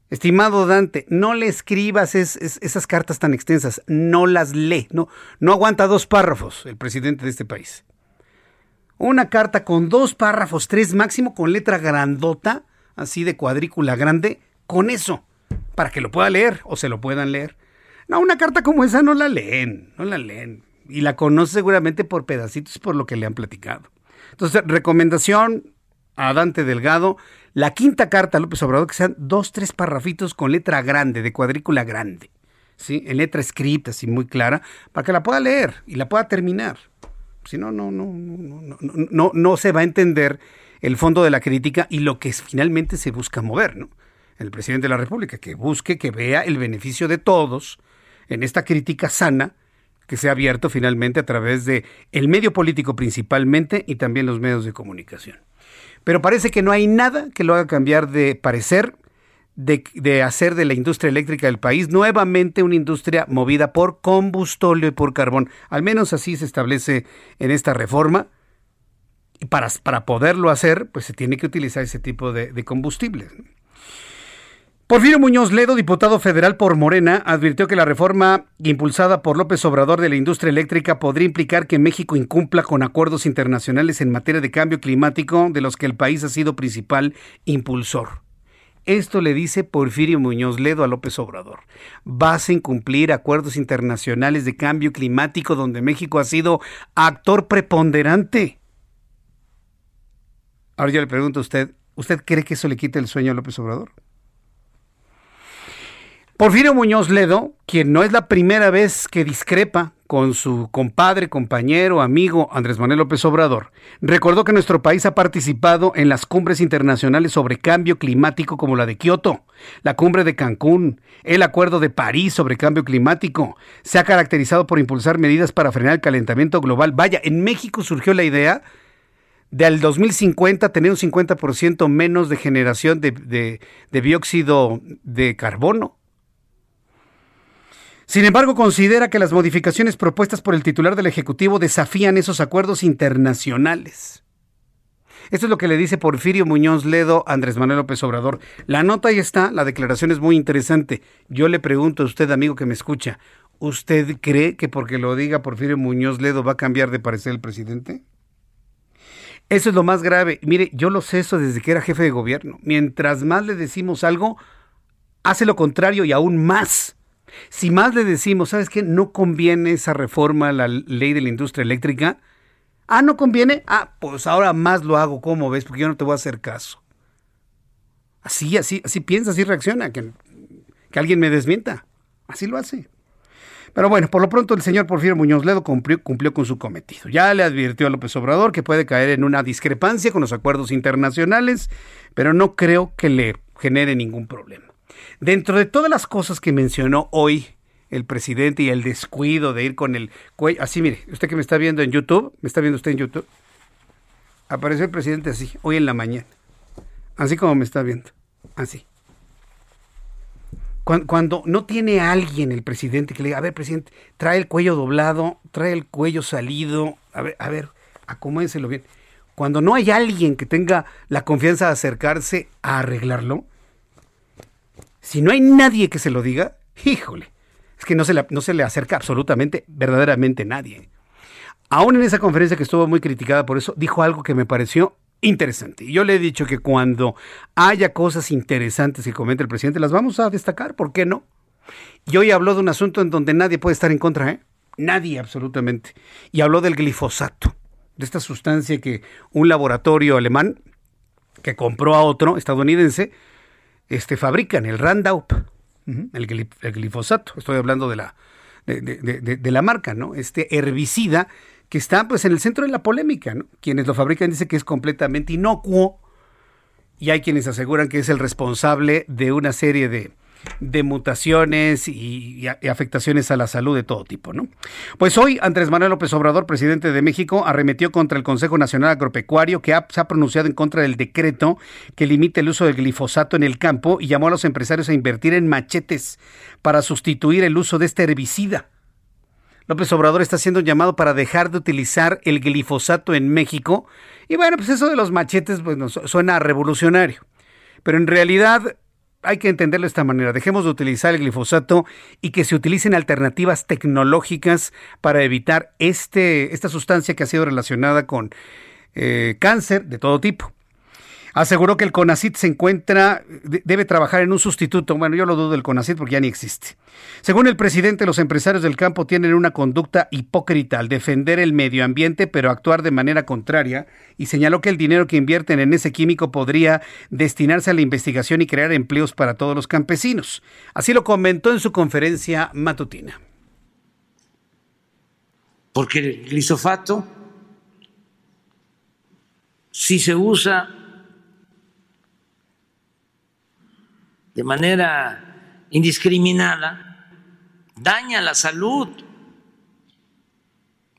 Estimado Dante, no le escribas esas cartas tan extensas, no las lee, no, no aguanta dos párrafos el presidente de este país. Una carta con dos párrafos, tres máximo, con letra grandota, así de cuadrícula grande, con eso, para que lo pueda leer o se lo puedan leer. No, una carta como esa no la leen, no la leen. Y la conoce seguramente por pedacitos, por lo que le han platicado. Entonces, recomendación a Dante Delgado, la quinta carta a López Obrador, que sean dos, tres parrafitos con letra grande, de cuadrícula grande, ¿sí? En letra escrita, así muy clara, para que la pueda leer y la pueda terminar. Si no, no, no, no, no, no, no se va a entender el fondo de la crítica y lo que finalmente se busca mover, ¿no? El presidente de la República, que busque, que vea el beneficio de todos en esta crítica sana que se ha abierto finalmente a través de el medio político principalmente y también los medios de comunicación. Pero parece que no hay nada que lo haga cambiar de parecer, de, de, hacer de la industria eléctrica del país nuevamente una industria movida por combustóleo y por carbón. Al menos así se establece en esta reforma. Y para, poderlo hacer, pues se tiene que utilizar ese tipo de, de combustibles. Porfirio Muñoz Ledo, diputado federal por Morena, advirtió que la reforma impulsada por López Obrador de la industria eléctrica podría implicar que México incumpla con acuerdos internacionales en materia de cambio climático de los que el país ha sido principal impulsor. Esto le dice Porfirio Muñoz Ledo a López Obrador. Vas a incumplir acuerdos internacionales de cambio climático donde México ha sido actor preponderante. Ahora yo le pregunto a usted, ¿usted cree que eso le quite el sueño a López Obrador? Porfirio Muñoz Ledo, quien no es la primera vez que discrepa con su compadre, compañero, amigo Andrés Manuel López Obrador, recordó que nuestro país ha participado en las cumbres internacionales sobre cambio climático como la de Kioto, la cumbre de Cancún, el acuerdo de París sobre cambio climático. Se ha caracterizado por impulsar medidas para frenar el calentamiento global. Vaya, en México surgió la idea de al 2050 tener un 50% menos de generación de, de, dióxido de carbono. Sin embargo, considera que las modificaciones propuestas por el titular del Ejecutivo desafían esos acuerdos internacionales. Esto es lo que le dice Porfirio Muñoz Ledo Andrés Manuel López Obrador. La nota ahí está, la declaración es muy interesante. Yo le pregunto a usted, amigo que me escucha, ¿usted cree que porque lo diga Porfirio Muñoz Ledo va a cambiar de parecer el presidente? Eso es lo más grave. Mire, yo lo sé eso desde que era jefe de gobierno. Mientras más le decimos algo, hace lo contrario y aún más. Si más le decimos, ¿sabes qué? No conviene esa reforma a la ley de la industria eléctrica. Ah, no conviene. Ah, pues ahora más lo hago, ¿cómo ves? Porque yo no te voy a hacer caso. Así, así, así piensa, así reacciona, que, que alguien me desmienta. Así lo hace. Pero bueno, por lo pronto el señor Porfirio Muñoz Ledo cumplió, cumplió, con su cometido. Ya le advirtió a López Obrador que puede caer en una discrepancia con los acuerdos internacionales, pero no creo que le genere ningún problema. Dentro de todas las cosas que mencionó hoy el presidente y el descuido de ir con el cuello, así mire, usted que me está viendo en YouTube, me está viendo usted en YouTube, apareció el presidente así, hoy en la mañana, así como me está viendo, así. Cuando, no tiene alguien el presidente que le diga, a ver, presidente, trae el cuello doblado, trae el cuello salido, a ver, a ver, acomódenselo bien. Cuando no hay alguien que tenga la confianza de acercarse a arreglarlo, si no hay nadie que se lo diga, híjole, es que no se no se le acerca absolutamente, verdaderamente nadie. Aún en esa conferencia que estuvo muy criticada por eso, dijo algo que me pareció interesante. Yo le he dicho que cuando haya cosas interesantes que comente el presidente, las vamos a destacar, ¿por qué no? Y hoy habló de un asunto en donde nadie puede estar en contra, ¿eh? Nadie, absolutamente. Y habló del glifosato, de esta sustancia que un laboratorio alemán que compró a otro estadounidense este, fabrican, el Roundup, el, glifosato. Estoy hablando de la, de, la marca, ¿no? Este herbicida que está pues en el centro de la polémica, ¿no? Quienes lo fabrican dicen que es completamente inocuo y hay quienes aseguran que es el responsable de una serie de, de mutaciones y, afectaciones a la salud de todo tipo, ¿no? Pues hoy Andrés Manuel López Obrador, presidente de México, arremetió contra el Consejo Nacional Agropecuario que se ha pronunciado en contra del decreto que limita el uso del glifosato en el campo y llamó a los empresarios a invertir en machetes para sustituir el uso de este herbicida. López Obrador está haciendo un llamado para dejar de utilizar el glifosato en México. Y bueno, pues eso de los machetes pues, suena revolucionario. Pero en realidad hay que entenderlo de esta manera. Dejemos de utilizar el glifosato y que se utilicen alternativas tecnológicas para evitar este, esta sustancia que ha sido relacionada con eh, cáncer de todo tipo. Aseguró que el CONACIT se encuentra, debe trabajar en un sustituto. Bueno, yo lo dudo del CONACIT porque ya ni existe. Según el presidente, los empresarios del campo tienen una conducta hipócrita al defender el medio ambiente, pero actuar de manera contraria, y señaló que el dinero que invierten en ese químico podría destinarse a la investigación y crear empleos para todos los campesinos. Así lo comentó en su conferencia matutina. Porque el glisofato, si se usa de manera indiscriminada, daña la salud.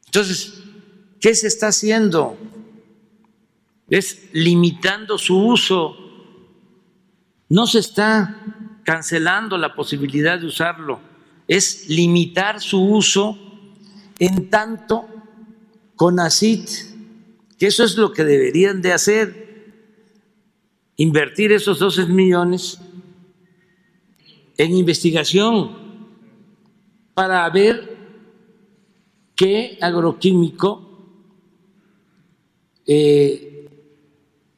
Entonces, ¿qué se está haciendo? Es limitando su uso. No se está cancelando la posibilidad de usarlo, es limitar su uso en tanto con ACID, que eso es lo que deberían de hacer, invertir esos 12 millones en investigación para ver qué agroquímico eh,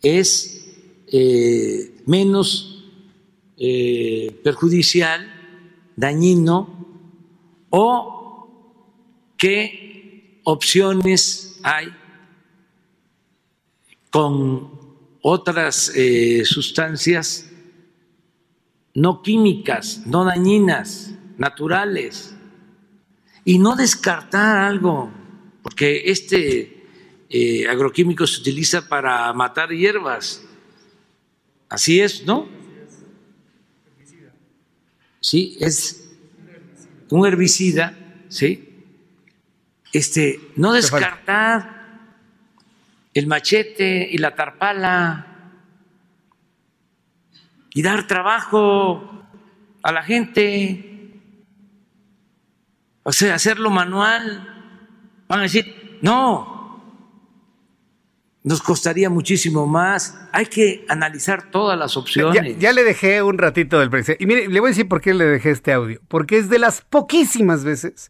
es eh, menos eh, perjudicial, dañino, o qué opciones hay con otras sustancias no químicas, no dañinas, naturales. Y no descartar algo, porque este eh, agroquímico se utiliza para matar hierbas. Así es, ¿no? Sí, es un herbicida, ¿sí? Este, no descartar el machete y la tarpala y dar trabajo a la gente, o sea, hacerlo manual. Van a decir, no, nos costaría muchísimo más. Hay que analizar todas las opciones. Ya, le dejé un ratito del precio. Y mire, le voy a decir por qué le dejé este audio. Porque es de las poquísimas veces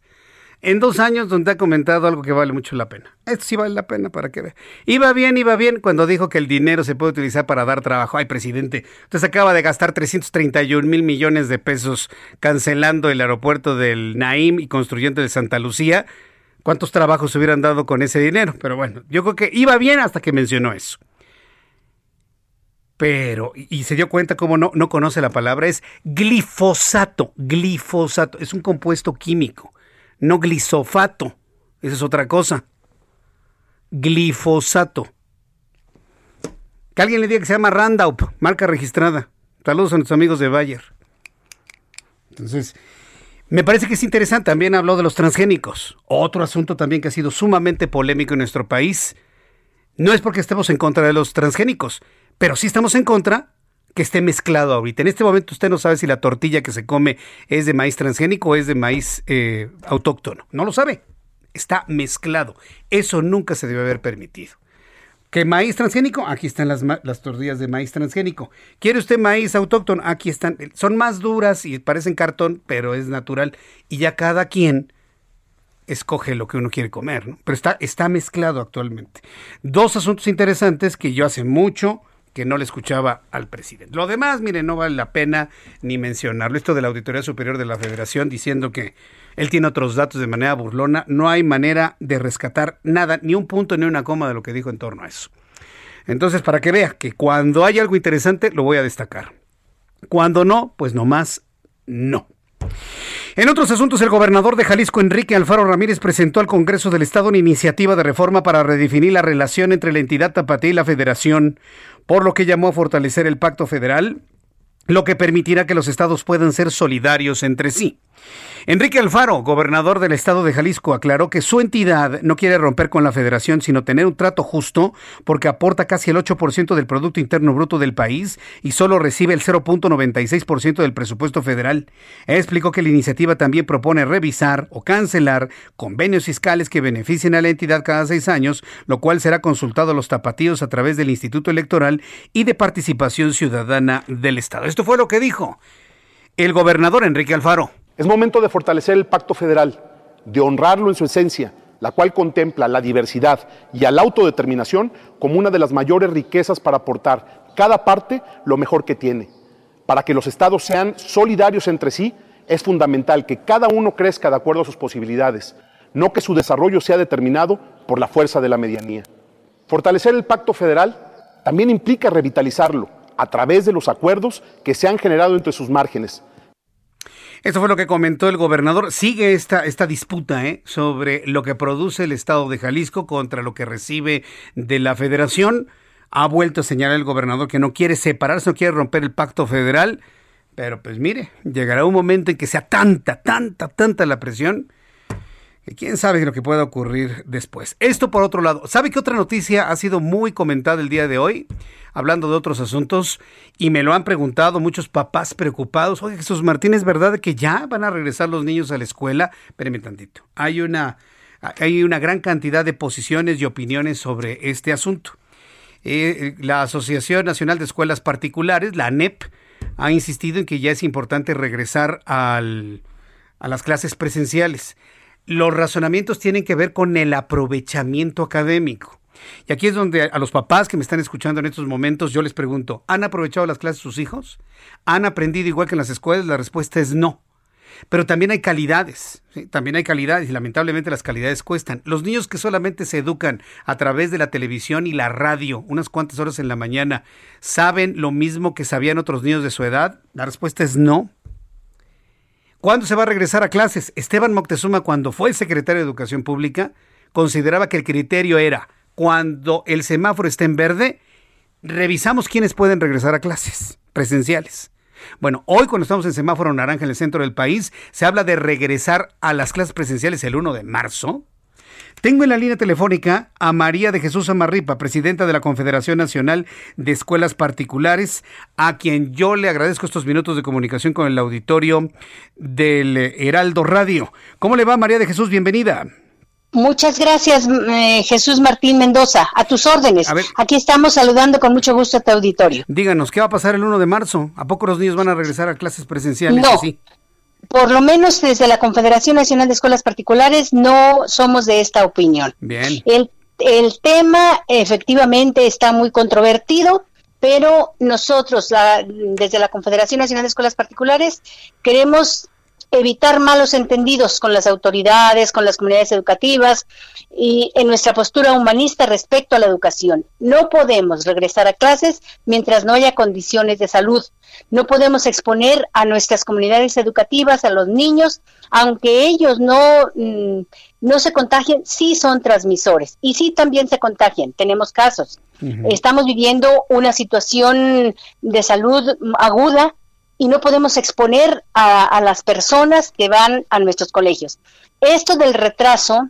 en dos años donde ha comentado algo que vale mucho la pena. Esto sí vale la pena para que vea. Iba bien, iba bien cuando dijo que el dinero se puede utilizar para dar trabajo. Ay, presidente, usted se acaba de gastar 331 mil millones de pesos cancelando el aeropuerto del Naim y construyendo el de Santa Lucía. ¿Cuántos trabajos se hubieran dado con ese dinero? Pero bueno, yo creo que iba bien hasta que mencionó eso. Pero, y se dio cuenta cómo no, no conoce la palabra, es glifosato. Glifosato, es un compuesto químico no glisofato, esa es otra cosa. Glifosato. Que alguien le diga que se llama Randaup, marca registrada. Saludos a nuestros amigos de Bayer. Entonces, me parece que es interesante. También habló de los transgénicos. Otro asunto también que ha sido sumamente polémico en nuestro país. No es porque estemos en contra de los transgénicos, pero sí estamos en contra que esté mezclado ahorita. En este momento usted no sabe si la tortilla que se come es de maíz transgénico o es de maíz eh, autóctono. No lo sabe. Está mezclado. Eso nunca se debe haber permitido. ¿Qué maíz transgénico? Aquí están las, las, tortillas de maíz transgénico. ¿Quiere usted maíz autóctono? Aquí están. Son más duras y parecen cartón, pero es natural. Y ya cada quien escoge lo que uno quiere comer. Pero está, está mezclado actualmente. Dos asuntos interesantes que yo hace mucho que no le escuchaba al presidente. Lo demás, mire, no vale la pena ni mencionarlo. Esto de la Auditoría Superior de la Federación diciendo que él tiene otros datos de manera burlona, no hay manera de rescatar nada, ni un punto ni una coma de lo que dijo en torno a eso. Entonces, para que vea que cuando hay algo interesante, lo voy a destacar. Cuando no, pues nomás no. En otros asuntos, el gobernador de Jalisco, Enrique Alfaro Ramírez, presentó al Congreso del Estado una iniciativa de reforma para redefinir la relación entre la entidad tapatía y la federación, por lo que llamó a fortalecer el pacto federal, lo que permitirá que los estados puedan ser solidarios entre sí. Enrique Alfaro, gobernador del estado de Jalisco, aclaró que su entidad no quiere romper con la federación, sino tener un trato justo porque aporta casi el 8% del Producto Interno Bruto del país y solo recibe el 0.96% del presupuesto federal. Explicó que la iniciativa también propone revisar o cancelar convenios fiscales que beneficien a la entidad cada seis años, lo cual será consultado a los tapatíos a través del Instituto Electoral y de Participación Ciudadana del Estado. Esto fue lo que dijo el gobernador Enrique Alfaro. Es momento de fortalecer el pacto federal, de honrarlo en su esencia, la cual contempla la diversidad y la autodeterminación como una de las mayores riquezas para aportar cada parte lo mejor que tiene. Para que los estados sean solidarios entre sí, es fundamental que cada uno crezca de acuerdo a sus posibilidades, no que su desarrollo sea determinado por la fuerza de la medianía. Fortalecer el pacto federal también implica revitalizarlo a través de los acuerdos que se han generado entre sus márgenes, esto fue lo que comentó el gobernador. Sigue esta, esta disputa ¿eh? sobre lo que produce el Estado de Jalisco contra lo que recibe de la federación. Ha vuelto a señalar el gobernador que no quiere separarse, no quiere romper el pacto federal. Pero pues mire, llegará un momento en que sea tanta, tanta, tanta la presión quién sabe lo que pueda ocurrir después. Esto por otro lado. ¿Sabe qué otra noticia ha sido muy comentada el día de hoy? hablando de otros asuntos y me lo han preguntado muchos papás preocupados. Oye, Jesús Martín, ¿es verdad que ya van a regresar los niños a la escuela? Espérenme tantito. Hay una, hay una gran cantidad de posiciones y opiniones sobre este asunto. Eh, la Asociación Nacional de Escuelas Particulares, la ANEP, ha insistido en que ya es importante regresar a las clases presenciales. Los razonamientos tienen que ver con el aprovechamiento académico. Y aquí es donde a los papás que me están escuchando en estos momentos yo les pregunto, ¿han aprovechado las clases sus hijos? ¿Han aprendido igual que en las escuelas? La respuesta es no. Pero también hay calidades, también hay calidades y lamentablemente las calidades cuestan. Los niños que solamente se educan a través de la televisión y la radio unas cuantas horas en la mañana, ¿saben lo mismo que sabían otros niños de su edad? La respuesta es no. ¿Cuándo se va a regresar a clases? Esteban Moctezuma, cuando fue secretario de Educación Pública, consideraba que el criterio era cuando el semáforo esté en verde, revisamos quiénes pueden regresar a clases presenciales. Bueno, hoy cuando estamos en semáforo naranja en el centro del país, se habla de regresar a las clases presenciales el 1 de marzo. Tengo en la línea telefónica a María de Jesús Amarripa, presidenta de la Confederación Nacional de Escuelas Particulares, a quien yo le agradezco estos minutos de comunicación con el auditorio del Heraldo Radio. ¿Cómo le va María de Jesús? Bienvenida. Muchas gracias, eh, Jesús Martín Mendoza. A tus órdenes. Aquí estamos saludando con mucho gusto a tu auditorio. Díganos, ¿qué va a pasar el 1 de marzo? ¿A poco los niños van a regresar a clases presenciales? No. Por lo menos desde la Confederación Nacional de Escuelas Particulares no somos de esta opinión. Bien. El, el tema efectivamente está muy controvertido, pero nosotros desde la Confederación Nacional de Escuelas Particulares queremos evitar malos entendidos con las autoridades, con las comunidades educativas y en nuestra postura humanista respecto a la educación. No podemos regresar a clases mientras no haya condiciones de salud. No podemos exponer a nuestras comunidades educativas, a los niños, aunque ellos no, mm, no se contagien, sí son transmisores y sí también se contagian. Tenemos casos. Estamos viviendo una situación de salud aguda y no podemos exponer a, las personas que van a nuestros colegios. Esto del retraso,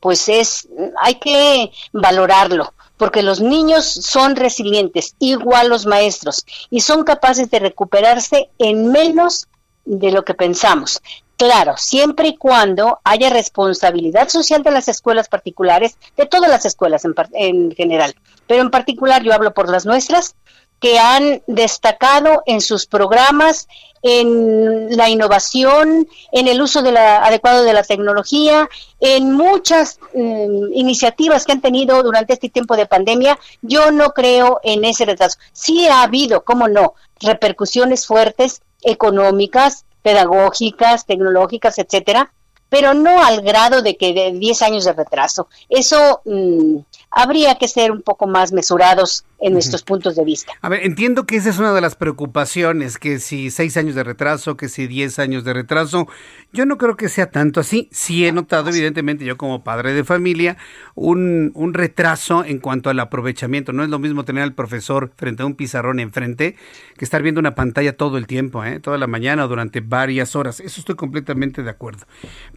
pues es, hay que valorarlo, porque los niños son resilientes, igual los maestros, y son capaces de recuperarse en menos de lo que pensamos. Claro, siempre y cuando haya responsabilidad social de las escuelas particulares, de todas las escuelas en, en general, pero en particular yo hablo por las nuestras, que han destacado en sus programas en la innovación, en el uso de la, adecuado de la tecnología, en muchas mm, iniciativas que han tenido durante este tiempo de pandemia, yo no creo en ese retraso. Sí ha habido, cómo no, repercusiones fuertes económicas, pedagógicas, tecnológicas, etcétera, pero no al grado de que de 10 años de retraso. Eso mm, habría que ser un poco más mesurados en nuestros puntos de vista. A ver, entiendo que esa es una de las preocupaciones, que si seis años de retraso, que si diez años de retraso, yo no creo que sea tanto así. Sí he notado, evidentemente, yo como padre de familia, un, un retraso en cuanto al aprovechamiento. No es lo mismo tener al profesor frente a un pizarrón enfrente que estar viendo una pantalla todo el tiempo, ¿eh? toda la mañana o durante varias horas. Eso estoy completamente de acuerdo.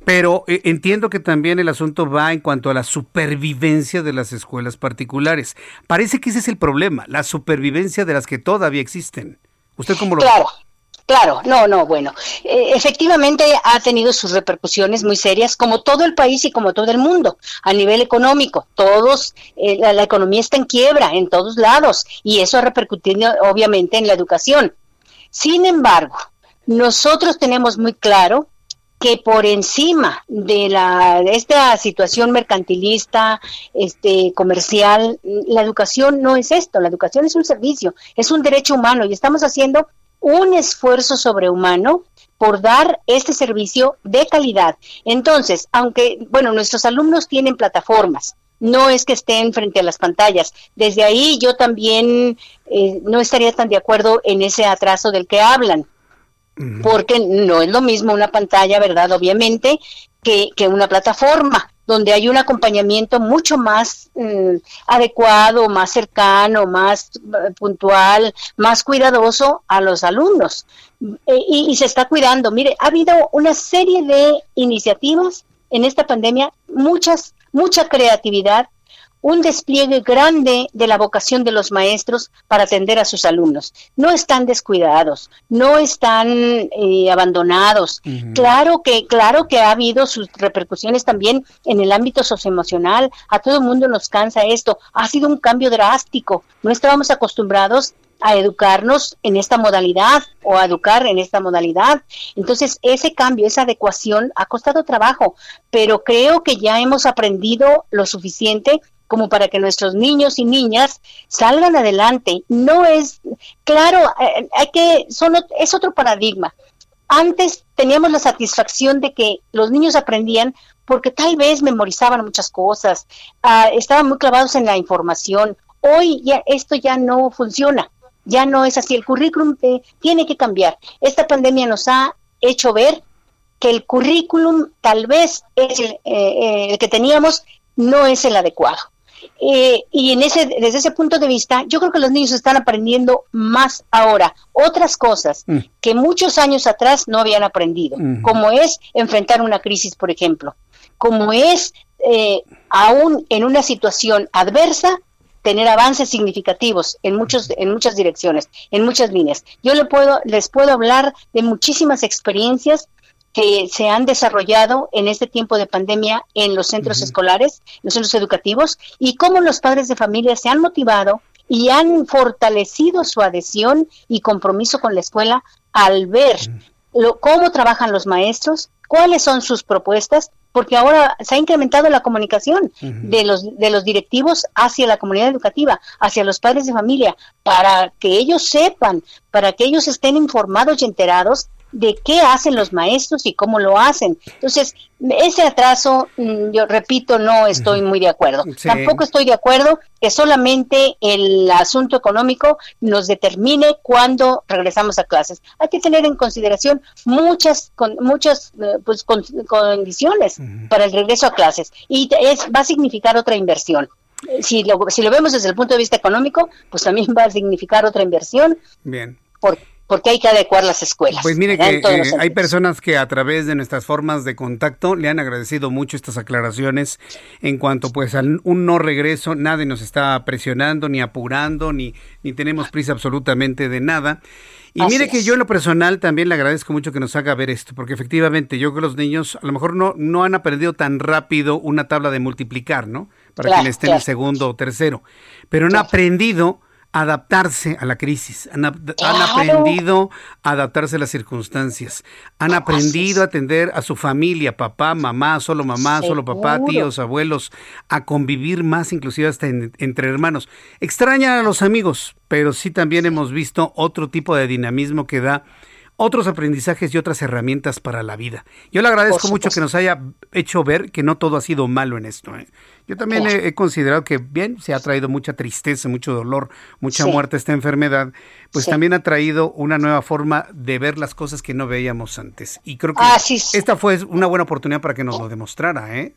Pero eh, entiendo que también el asunto va en cuanto a la supervivencia de las escuelas particulares. Parece que ese es el problema problema, la supervivencia de las que todavía existen. ¿Usted cómo lo Claro. Claro, no, no, bueno, eh, efectivamente ha tenido sus repercusiones muy serias, como todo el país y como todo el mundo, a nivel económico. Todos, eh, la, la, economía está en quiebra en todos lados y eso ha repercutido obviamente en la educación. Sin embargo, nosotros tenemos muy claro que por encima de la esta situación mercantilista, este comercial, la educación no es esto, la educación es un servicio, es un derecho humano y estamos haciendo un esfuerzo sobrehumano por dar este servicio de calidad. Entonces, aunque, bueno, nuestros alumnos tienen plataformas, no es que estén frente a las pantallas. Desde ahí yo también eh, no estaría tan de acuerdo en ese atraso del que hablan porque no es lo mismo una pantalla, ¿verdad? Obviamente, que, que una plataforma donde hay un acompañamiento mucho más eh, adecuado, más cercano, más uh, puntual, más cuidadoso a los alumnos. E, y, y se está cuidando. Mire, ha habido una serie de iniciativas en esta pandemia, muchas, mucha creatividad, un despliegue grande de la vocación de los maestros para atender a sus alumnos. No están descuidados, no están eh, abandonados. Uh -huh. Claro que, claro que ha habido sus repercusiones también en el ámbito socioemocional. A todo el mundo nos cansa esto. Ha sido un cambio drástico. No estábamos acostumbrados a educarnos en esta modalidad o a educar en esta modalidad. Entonces, ese cambio, esa adecuación ha costado trabajo, pero creo que ya hemos aprendido lo suficiente como para que nuestros niños y niñas salgan adelante. No es, claro, eh, hay que, son, es otro paradigma. Antes teníamos la satisfacción de que los niños aprendían porque tal vez memorizaban muchas cosas, uh, estaban muy clavados en la información. Hoy ya esto ya no funciona, ya no es así. El currículum te, tiene que cambiar. Esta pandemia nos ha hecho ver que el currículum tal vez es el, eh, el que teníamos no es el adecuado. Eh, y en ese, desde ese punto de vista, yo creo que los niños están aprendiendo más ahora, otras cosas mm. que muchos años atrás no habían aprendido, mm. como es enfrentar una crisis, por ejemplo, como es eh, aún en una situación adversa tener avances significativos en muchos en muchas direcciones, en muchas líneas. Yo le puedo les puedo hablar de muchísimas experiencias que se han desarrollado en este tiempo de pandemia en los centros uh -huh. escolares, los centros educativos, y cómo los padres de familia se han motivado y han fortalecido su adhesión y compromiso con la escuela al ver uh -huh. lo, cómo trabajan los maestros, cuáles son sus propuestas, porque ahora se ha incrementado la comunicación uh -huh. de los de los directivos hacia la comunidad educativa, hacia los padres de familia, para que ellos sepan, para que ellos estén informados y enterados de qué hacen los maestros y cómo lo hacen. Entonces, ese atraso, mm, yo repito, no estoy muy de acuerdo. Sí. Tampoco estoy de acuerdo que solamente el asunto económico nos determine cuándo regresamos a clases. Hay que tener en consideración muchas, con, muchas eh, pues, con, condiciones uh -huh. para el regreso a clases y es, va a significar otra inversión si lo, si lo vemos desde el punto de vista económico, pues también va a significar otra inversión. Bien. Porque hay que adecuar las escuelas. Pues mire que eh, hay personas que a través de nuestras formas de contacto le han agradecido mucho estas aclaraciones en cuanto pues a un no regreso, nadie nos está presionando ni apurando ni ni tenemos prisa absolutamente de nada. Y Así mire que es. yo en lo personal también le agradezco mucho que nos haga ver esto, porque efectivamente yo creo que los niños a lo mejor no, no han aprendido tan rápido una tabla de multiplicar, ¿no? Para claro, quien esté claro. en el segundo o tercero, pero han claro. aprendido adaptarse a la crisis, han, claro. han, aprendido a adaptarse a las circunstancias, han aprendido a atender a su familia, papá, mamá, solo mamá, Seguro. solo papá, tíos, abuelos, a convivir más inclusive hasta en, entre hermanos. Extrañan a los amigos, pero sí también hemos visto otro tipo de dinamismo que da otros aprendizajes y otras herramientas para la vida. Yo le agradezco mucho que nos haya hecho ver que no todo ha sido malo en esto. ¿eh? Yo también he, considerado que, bien, se ha traído mucha tristeza, mucho dolor, mucha muerte esta enfermedad, pues también ha traído una nueva forma de ver las cosas que no veíamos antes. Y creo que esta fue una buena oportunidad para que nos lo demostrara, ¿eh?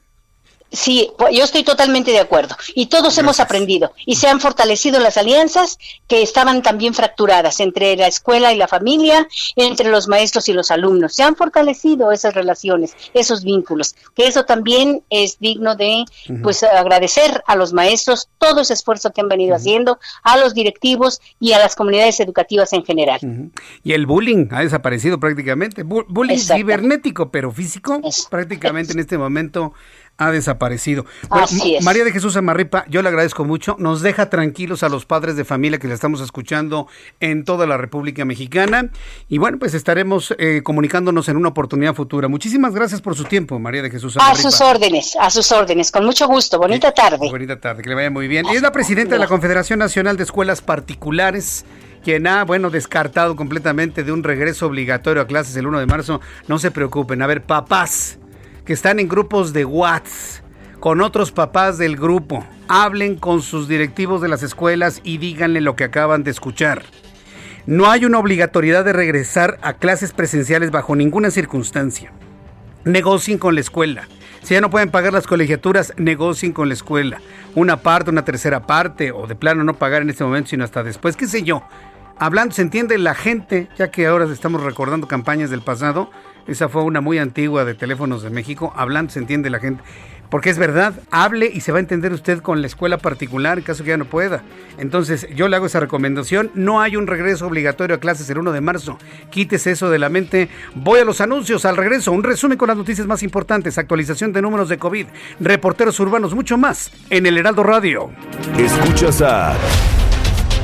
Sí, yo estoy totalmente de acuerdo. Y todos hemos aprendido y se han fortalecido las alianzas que estaban también fracturadas entre la escuela y la familia, entre los maestros y los alumnos. Se han fortalecido esas relaciones, esos vínculos, que eso también es digno de pues agradecer a los maestros todo ese esfuerzo que han venido haciendo, a los directivos y a las comunidades educativas en general. Y el bullying ha desaparecido prácticamente. bullying cibernético, pero físico, prácticamente en este momento ha desaparecido. María de Jesús Amarripa, yo le agradezco mucho. Nos deja tranquilos a los padres de familia que le estamos escuchando en toda la República Mexicana. Y bueno, pues estaremos eh, comunicándonos en una oportunidad futura. Muchísimas gracias por su tiempo, María de Jesús Amarripa. A sus órdenes, a sus órdenes. Con mucho gusto. Bonita tarde. Bonita tarde, que le vaya muy bien. Y es la presidenta de la Confederación Nacional de Escuelas Particulares quien ha, bueno, descartado completamente de un regreso obligatorio a clases el 1 de marzo, no se preocupen. A ver, papás, que están en grupos de WhatsApp con otros papás del grupo. Hablen con sus directivos de las escuelas y díganle lo que acaban de escuchar. No hay una obligatoriedad de regresar a clases presenciales bajo ninguna circunstancia. Negocien con la escuela. Si ya no pueden pagar las colegiaturas, negocien con la escuela. Una parte, una tercera parte, o de plano no pagar en este momento, sino hasta después, qué sé yo. Hablando, se entiende la gente, ya que ahora estamos recordando campañas del pasado, esa fue una muy antigua de Teléfonos de México. Hablando se entiende la gente. Porque es verdad, hable y se va a entender usted con la escuela particular en caso que ya no pueda. Entonces, yo le hago esa recomendación. No hay un regreso obligatorio a clases el 1 de marzo. Quítese eso de la mente. Voy a los anuncios. Al regreso, un resumen con las noticias más importantes. Actualización de números de COVID. Reporteros urbanos, mucho más en el Heraldo Radio. Escuchas a.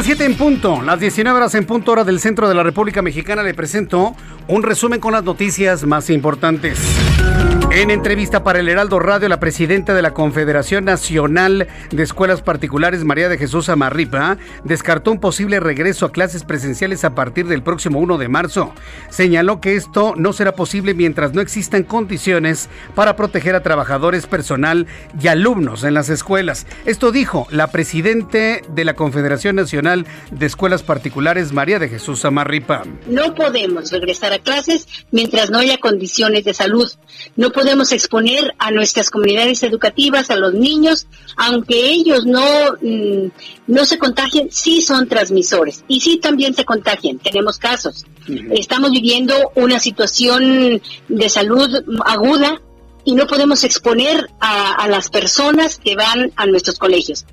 Las 7 en punto, las 19 horas en punto hora del centro de la República Mexicana. Le presento un resumen con las noticias más importantes. En entrevista para el Heraldo Radio, la presidenta de la Confederación Nacional de Escuelas Particulares, María de Jesús Amarripa, descartó un posible regreso a clases presenciales a partir del próximo 1 de marzo. Señaló que esto no será posible mientras no existan condiciones para proteger a trabajadores, personal y alumnos en las escuelas. Esto dijo la presidente de la Confederación Nacional de Escuelas Particulares, María de Jesús Amarripa. No podemos regresar a clases mientras no haya condiciones de salud. No podemos exponer a nuestras comunidades educativas, a los niños, aunque ellos no, mm, no se contagien, sí son transmisores y sí también se contagian. Tenemos casos. Estamos viviendo una situación de salud aguda y no podemos exponer a, a las personas que van a nuestros colegios.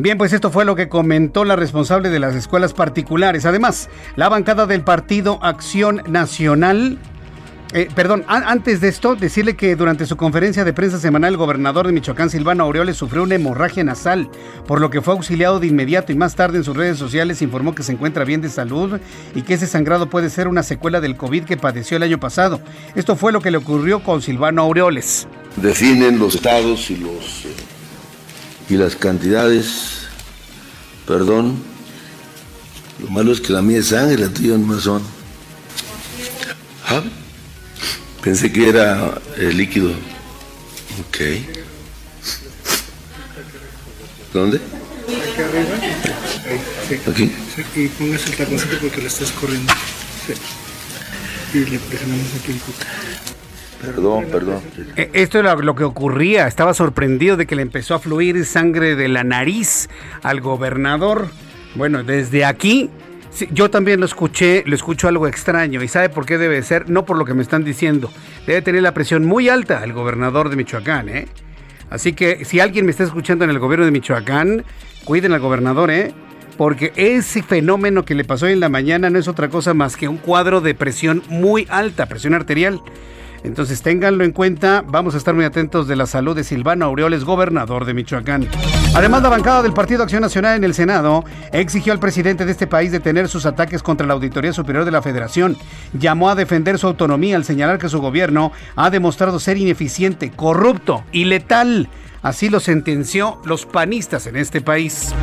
Bien, pues esto fue lo que comentó la responsable de las escuelas particulares. Además, la bancada del Partido Acción Nacional eh, perdón, antes de esto, decirle que durante su conferencia de prensa semanal, el gobernador de Michoacán, Silvano Aureoles, sufrió una hemorragia nasal, por lo que fue auxiliado de inmediato y más tarde en sus redes sociales informó que se encuentra bien de salud y que ese sangrado puede ser una secuela del COVID que padeció el año pasado. Esto fue lo que le ocurrió con Silvano Aureoles. Definen los estados y, los, eh, y las cantidades, perdón, lo malo es que la mía es sangre, la tuya no son. ¿Ah? Pensé que era el líquido. Ok. ¿Dónde? Aquí arriba. ¿Aquí? Pongas el taconcito porque le estás corriendo. Y le presionamos aquí el cuco. Perdón, perdón. Eh, esto era lo que ocurría. Estaba sorprendido de que le empezó a fluir sangre de la nariz al gobernador. Bueno, desde aquí yo también lo escuché, lo escucho algo extraño. ¿Y sabe por qué debe ser? No por lo que me están diciendo. Debe tener la presión muy alta el gobernador de Michoacán, ¿eh? Así que si alguien me está escuchando en el gobierno de Michoacán, cuiden al gobernador, ¿eh? Porque ese fenómeno que le pasó en la mañana no es otra cosa más que un cuadro de presión muy alta, presión arterial. Entonces ténganlo en cuenta, vamos a estar muy atentos de la salud de Silvano Aureoles, gobernador de Michoacán. Además, la bancada del Partido Acción Nacional en el Senado exigió al presidente de este país detener sus ataques contra la Auditoría Superior de la Federación. Llamó a defender su autonomía al señalar que su gobierno ha demostrado ser ineficiente, corrupto y letal. Así lo sentenció los panistas en este país.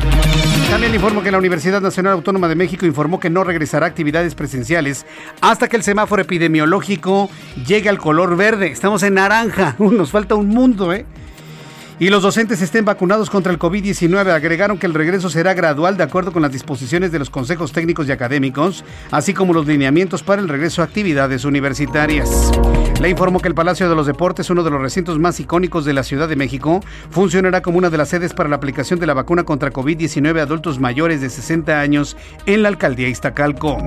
También informo que la Universidad Nacional Autónoma de México informó que no regresará a actividades presenciales hasta que el semáforo epidemiológico llegue al color verde. Estamos en naranja, nos falta un mundo, ¿eh? Y los docentes estén vacunados contra el COVID-19. Agregaron que el regreso será gradual de acuerdo con las disposiciones de los consejos técnicos y académicos, así como los lineamientos para el regreso a actividades universitarias. Le informó que el Palacio de los Deportes, uno de los recintos más icónicos de la Ciudad de México, funcionará como una de las sedes para la aplicación de la vacuna contra COVID-19 a adultos mayores de 60 años en la alcaldía Iztacalco.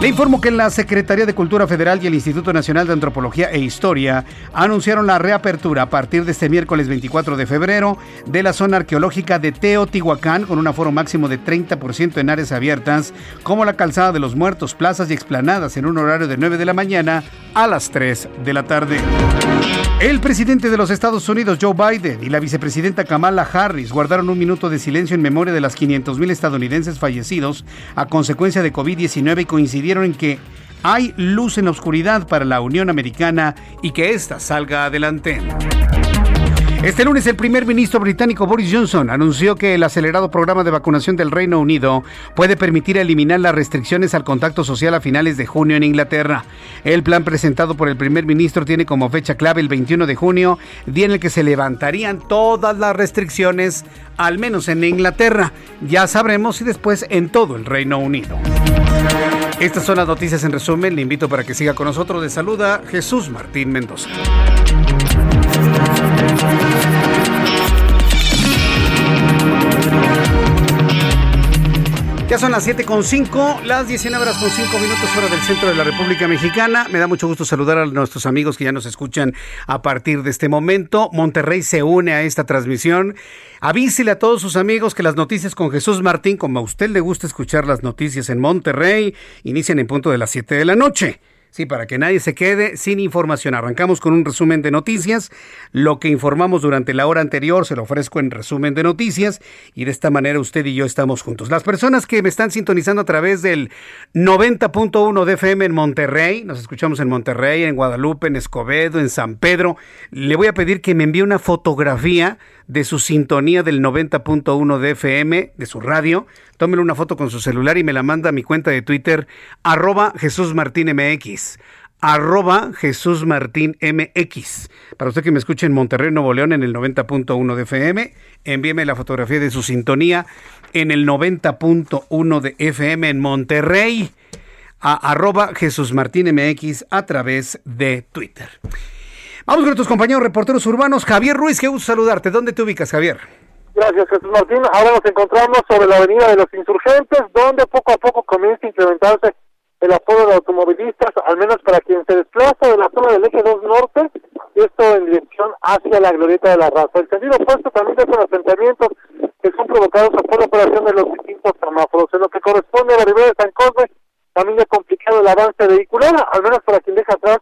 Le informó que la Secretaría de Cultura Federal y el Instituto Nacional de Antropología e Historia anunciaron la reapertura a partir de este miércoles 24 de febrero de la zona arqueológica de Teotihuacán con un aforo máximo de 30% en áreas abiertas como la calzada de los muertos, plazas y explanadas en un horario de 9 de la mañana a las 3 de la tarde. El presidente de los Estados Unidos, Joe Biden, y la vicepresidenta Kamala Harris guardaron un minuto de silencio en memoria de las 500.000 estadounidenses fallecidos a consecuencia de COVID-19 y coincidieron en que hay luz en la oscuridad para la Unión Americana y que ésta salga adelante. Este lunes el primer ministro británico Boris Johnson anunció que el acelerado programa de vacunación del Reino Unido puede permitir eliminar las restricciones al contacto social a finales de junio en Inglaterra. El plan presentado por el primer ministro tiene como fecha clave el 21 de junio, día en el que se levantarían todas las restricciones, al menos en Inglaterra. Ya sabremos si después en todo el Reino Unido. Estas son las noticias en resumen. Le invito para que siga con nosotros. De saluda Jesús Martín Mendoza. Ya son las 7.5, las 19 horas con 5 minutos fuera del centro de la República Mexicana. Me da mucho gusto saludar a nuestros amigos que ya nos escuchan a partir de este momento. Monterrey se une a esta transmisión. Avísele a todos sus amigos que las noticias con Jesús Martín, como a usted le gusta escuchar las noticias en Monterrey, inician en punto de las 7 de la noche. Sí, para que nadie se quede sin información. Arrancamos con un resumen de noticias. Lo que informamos durante la hora anterior se lo ofrezco en resumen de noticias y de esta manera usted y yo estamos juntos. Las personas que me están sintonizando a través del 90.1 de FM en Monterrey, nos escuchamos en Monterrey, en Guadalupe, en Escobedo, en San Pedro, le voy a pedir que me envíe una fotografía de su sintonía del 90.1 de FM, de su radio. Tómele una foto con su celular y me la manda a mi cuenta de Twitter, arroba Jesús Martín MX arroba Jesús Martín MX. Para usted que me escuche en Monterrey, Nuevo León, en el 90.1 de FM, envíeme la fotografía de su sintonía en el 90.1 de FM en Monterrey, a arroba Jesús Martín MX a través de Twitter. Vamos con nuestros compañeros reporteros urbanos. Javier Ruiz, qué gusto saludarte. ¿Dónde te ubicas, Javier? Gracias, Jesús Martín. Ahora nos encontramos sobre la avenida de los insurgentes, donde poco a poco comienza a incrementarse el aforo de automovilistas, al menos para quien se desplaza de la zona del eje 2 norte, y esto en dirección hacia la glorieta de la raza. El sentido opuesto también de los enfrentamientos que son provocados por la operación de los distintos semáforos. En lo que corresponde a la ribera de San Cosme, también ha complicado el avance vehicular, al menos para quien deja atrás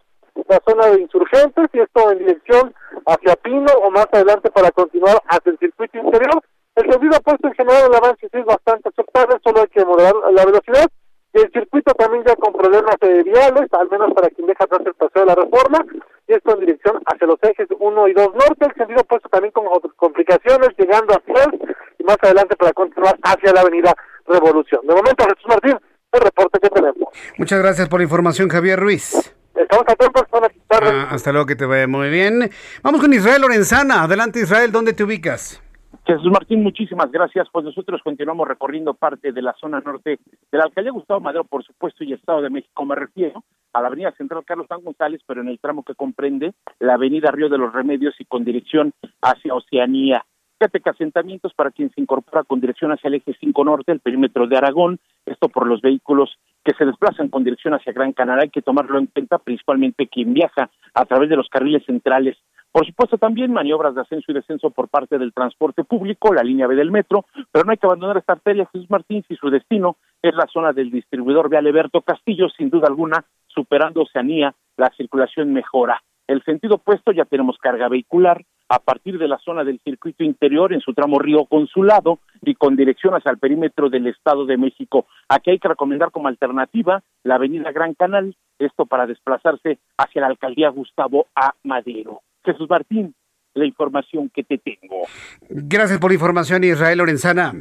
la zona de insurgentes y esto en dirección hacia Pino o más adelante para continuar hacia el circuito interior. El sentido opuesto en general el avance sí es bastante aceptable, solo hay que moderar la velocidad y el circuito también ya con problemas de viales, al menos para quien deja atrás el paseo de la reforma, y esto en dirección hacia los ejes 1 y 2 norte, el sentido opuesto también con complicaciones, llegando hacia él, y más adelante para continuar hacia la avenida Revolución. De momento, Jesús Martín, el reporte que tenemos. Muchas gracias por la información, Javier Ruiz. Estamos atentos para ah, Hasta luego, que te vaya muy bien. Vamos con Israel Lorenzana. Adelante, Israel, ¿dónde te ubicas? Jesús Martín, muchísimas gracias. Pues nosotros continuamos recorriendo parte de la zona norte de la alcaldía Gustavo Madero, por supuesto, y Estado de México. Me refiero a la avenida central Carlos San González, pero en el tramo que comprende la avenida Río de los Remedios y con dirección hacia Oceanía. Ecatepec asentamientos para quien se incorpora con dirección hacia el eje 5 norte, el perímetro de Aragón, esto por los vehículos que se desplazan con dirección hacia Gran Canaria, hay que tomarlo en cuenta, principalmente quien viaja a través de los carriles centrales. Por supuesto, también maniobras de ascenso y descenso por parte del transporte público, la línea B del metro, pero no hay que abandonar esta arteria Jesús Martín si su destino es la zona del distribuidor de Aleberto Castillo, sin duda alguna, superando Oceanía, la circulación mejora. El sentido opuesto ya tenemos carga vehicular a partir de la zona del circuito interior en su tramo Río Consulado y con dirección hacia el perímetro del Estado de México. Aquí hay que recomendar como alternativa la avenida Gran Canal, esto para desplazarse hacia la alcaldía Gustavo A. Madero. Jesús Martín, la información que te tengo. Gracias por la información, Israel Lorenzana.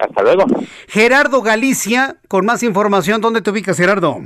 Hasta luego. Gerardo Galicia, con más información, ¿dónde te ubicas, Gerardo?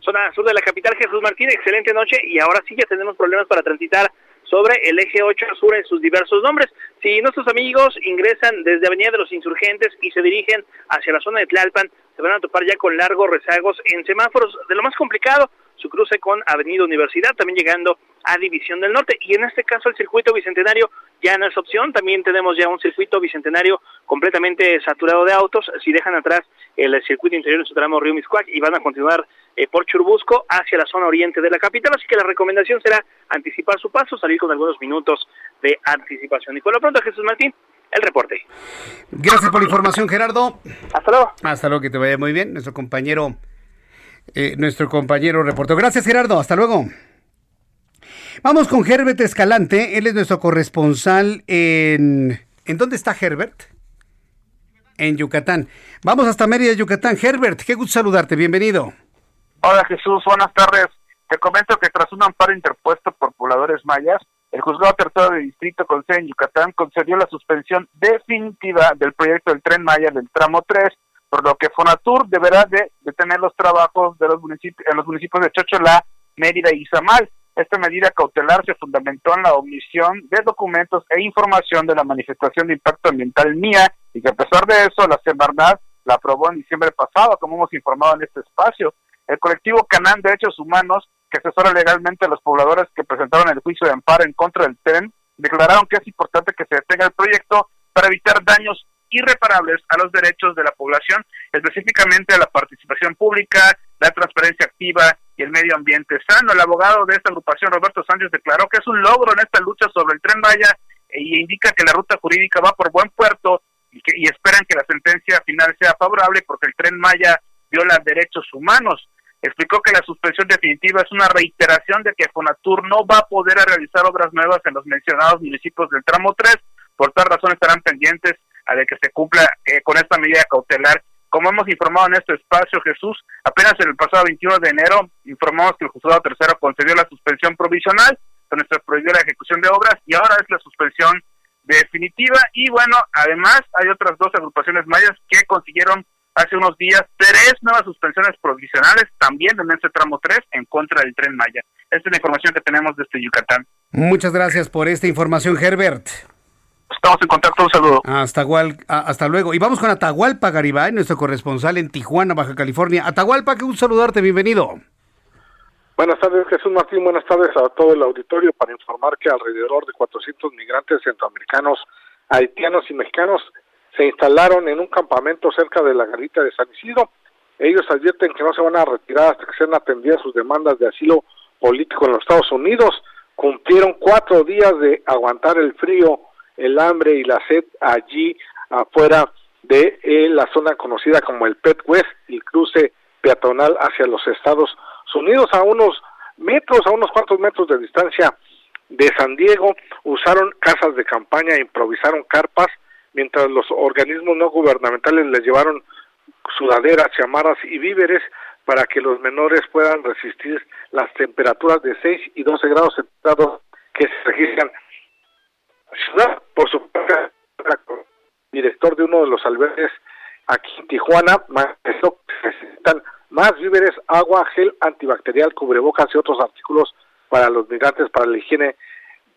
Zona sur de la capital, Jesús Martín, excelente noche y ahora sí ya tenemos problemas para transitar sobre el eje 8 sur en sus diversos nombres. Si nuestros amigos ingresan desde Avenida de los Insurgentes y se dirigen hacia la zona de Tlalpan, se van a topar ya con largos rezagos en semáforos. De lo más complicado, su cruce con Avenida Universidad, también llegando a División del Norte. Y en este caso el circuito bicentenario ya no es opción, también tenemos ya un circuito bicentenario completamente saturado de autos. Si dejan atrás el circuito interior en su tramo Río Miscuac y van a continuar eh, por Churbusco hacia la zona oriente de la capital, así que la recomendación será anticipar su paso, salir con algunos minutos de anticipación. Y por lo pronto, Jesús Martín, el reporte. Gracias por la información, Gerardo. Hasta luego. Hasta luego, que te vaya muy bien. Nuestro compañero, eh, nuestro compañero reportero. Gracias, Gerardo. Hasta luego. Vamos con Herbert Escalante. Él es nuestro corresponsal en... ¿En dónde está Herbert? En Yucatán. Vamos hasta Mérida, Yucatán. Herbert, qué gusto saludarte. Bienvenido. Hola Jesús, buenas tardes. Te comento que tras un amparo interpuesto por pobladores mayas, el juzgado tercero de distrito con sede en Yucatán concedió la suspensión definitiva del proyecto del tren Maya del tramo 3, por lo que Fonatur deberá de detener los trabajos de los municipios, en los municipios de Chocholá, Mérida y Izamal. Esta medida cautelar se fundamentó en la omisión de documentos e información de la manifestación de impacto ambiental mía y que a pesar de eso la Semarnat la aprobó en diciembre pasado, como hemos informado en este espacio. El colectivo Canán Derechos Humanos, que asesora legalmente a los pobladores que presentaron el juicio de amparo en contra del tren, declararon que es importante que se detenga el proyecto para evitar daños irreparables a los derechos de la población, específicamente a la participación pública, la transparencia activa y el medio ambiente sano. El abogado de esta agrupación, Roberto Sánchez, declaró que es un logro en esta lucha sobre el tren Maya y indica que la ruta jurídica va por buen puerto y, que, y esperan que la sentencia final sea favorable porque el tren Maya viola derechos humanos explicó que la suspensión definitiva es una reiteración de que Fonatur no va a poder realizar obras nuevas en los mencionados municipios del tramo 3, por tal razón estarán pendientes a de que se cumpla eh, con esta medida cautelar. Como hemos informado en este espacio, Jesús, apenas en el pasado 21 de enero informamos que el juzgado tercero concedió la suspensión provisional, donde se prohibió la ejecución de obras y ahora es la suspensión definitiva y bueno, además hay otras dos agrupaciones mayas que consiguieron hace unos días tres nuevas suspensiones provisionales también en ese tramo 3 en contra del tren Maya. Esta es la información que tenemos desde Yucatán. Muchas gracias por esta información, Herbert. Estamos en contacto, un saludo. Hasta, hasta luego. Y vamos con Atahualpa Garibay, nuestro corresponsal en Tijuana, Baja California. Atahualpa, qué gusto saludarte, bienvenido. Buenas tardes, Jesús Martín. Buenas tardes a todo el auditorio para informar que alrededor de 400 migrantes centroamericanos, haitianos y mexicanos se instalaron en un campamento cerca de la garita de San Isidro. Ellos advierten que no se van a retirar hasta que sean atendidas sus demandas de asilo político en los Estados Unidos. Cumplieron cuatro días de aguantar el frío, el hambre y la sed allí afuera de eh, la zona conocida como el Pet West, el cruce peatonal hacia los Estados Unidos, a unos metros, a unos cuantos metros de distancia de San Diego, usaron casas de campaña, improvisaron carpas, mientras los organismos no gubernamentales les llevaron sudaderas, chamarras y víveres para que los menores puedan resistir las temperaturas de 6 y 12 grados centígrados que se registran. Ciudad, por su parte, director de uno de los albergues aquí en Tijuana, manifestó que necesitan más víveres, agua, gel antibacterial, cubrebocas y otros artículos para los migrantes, para la higiene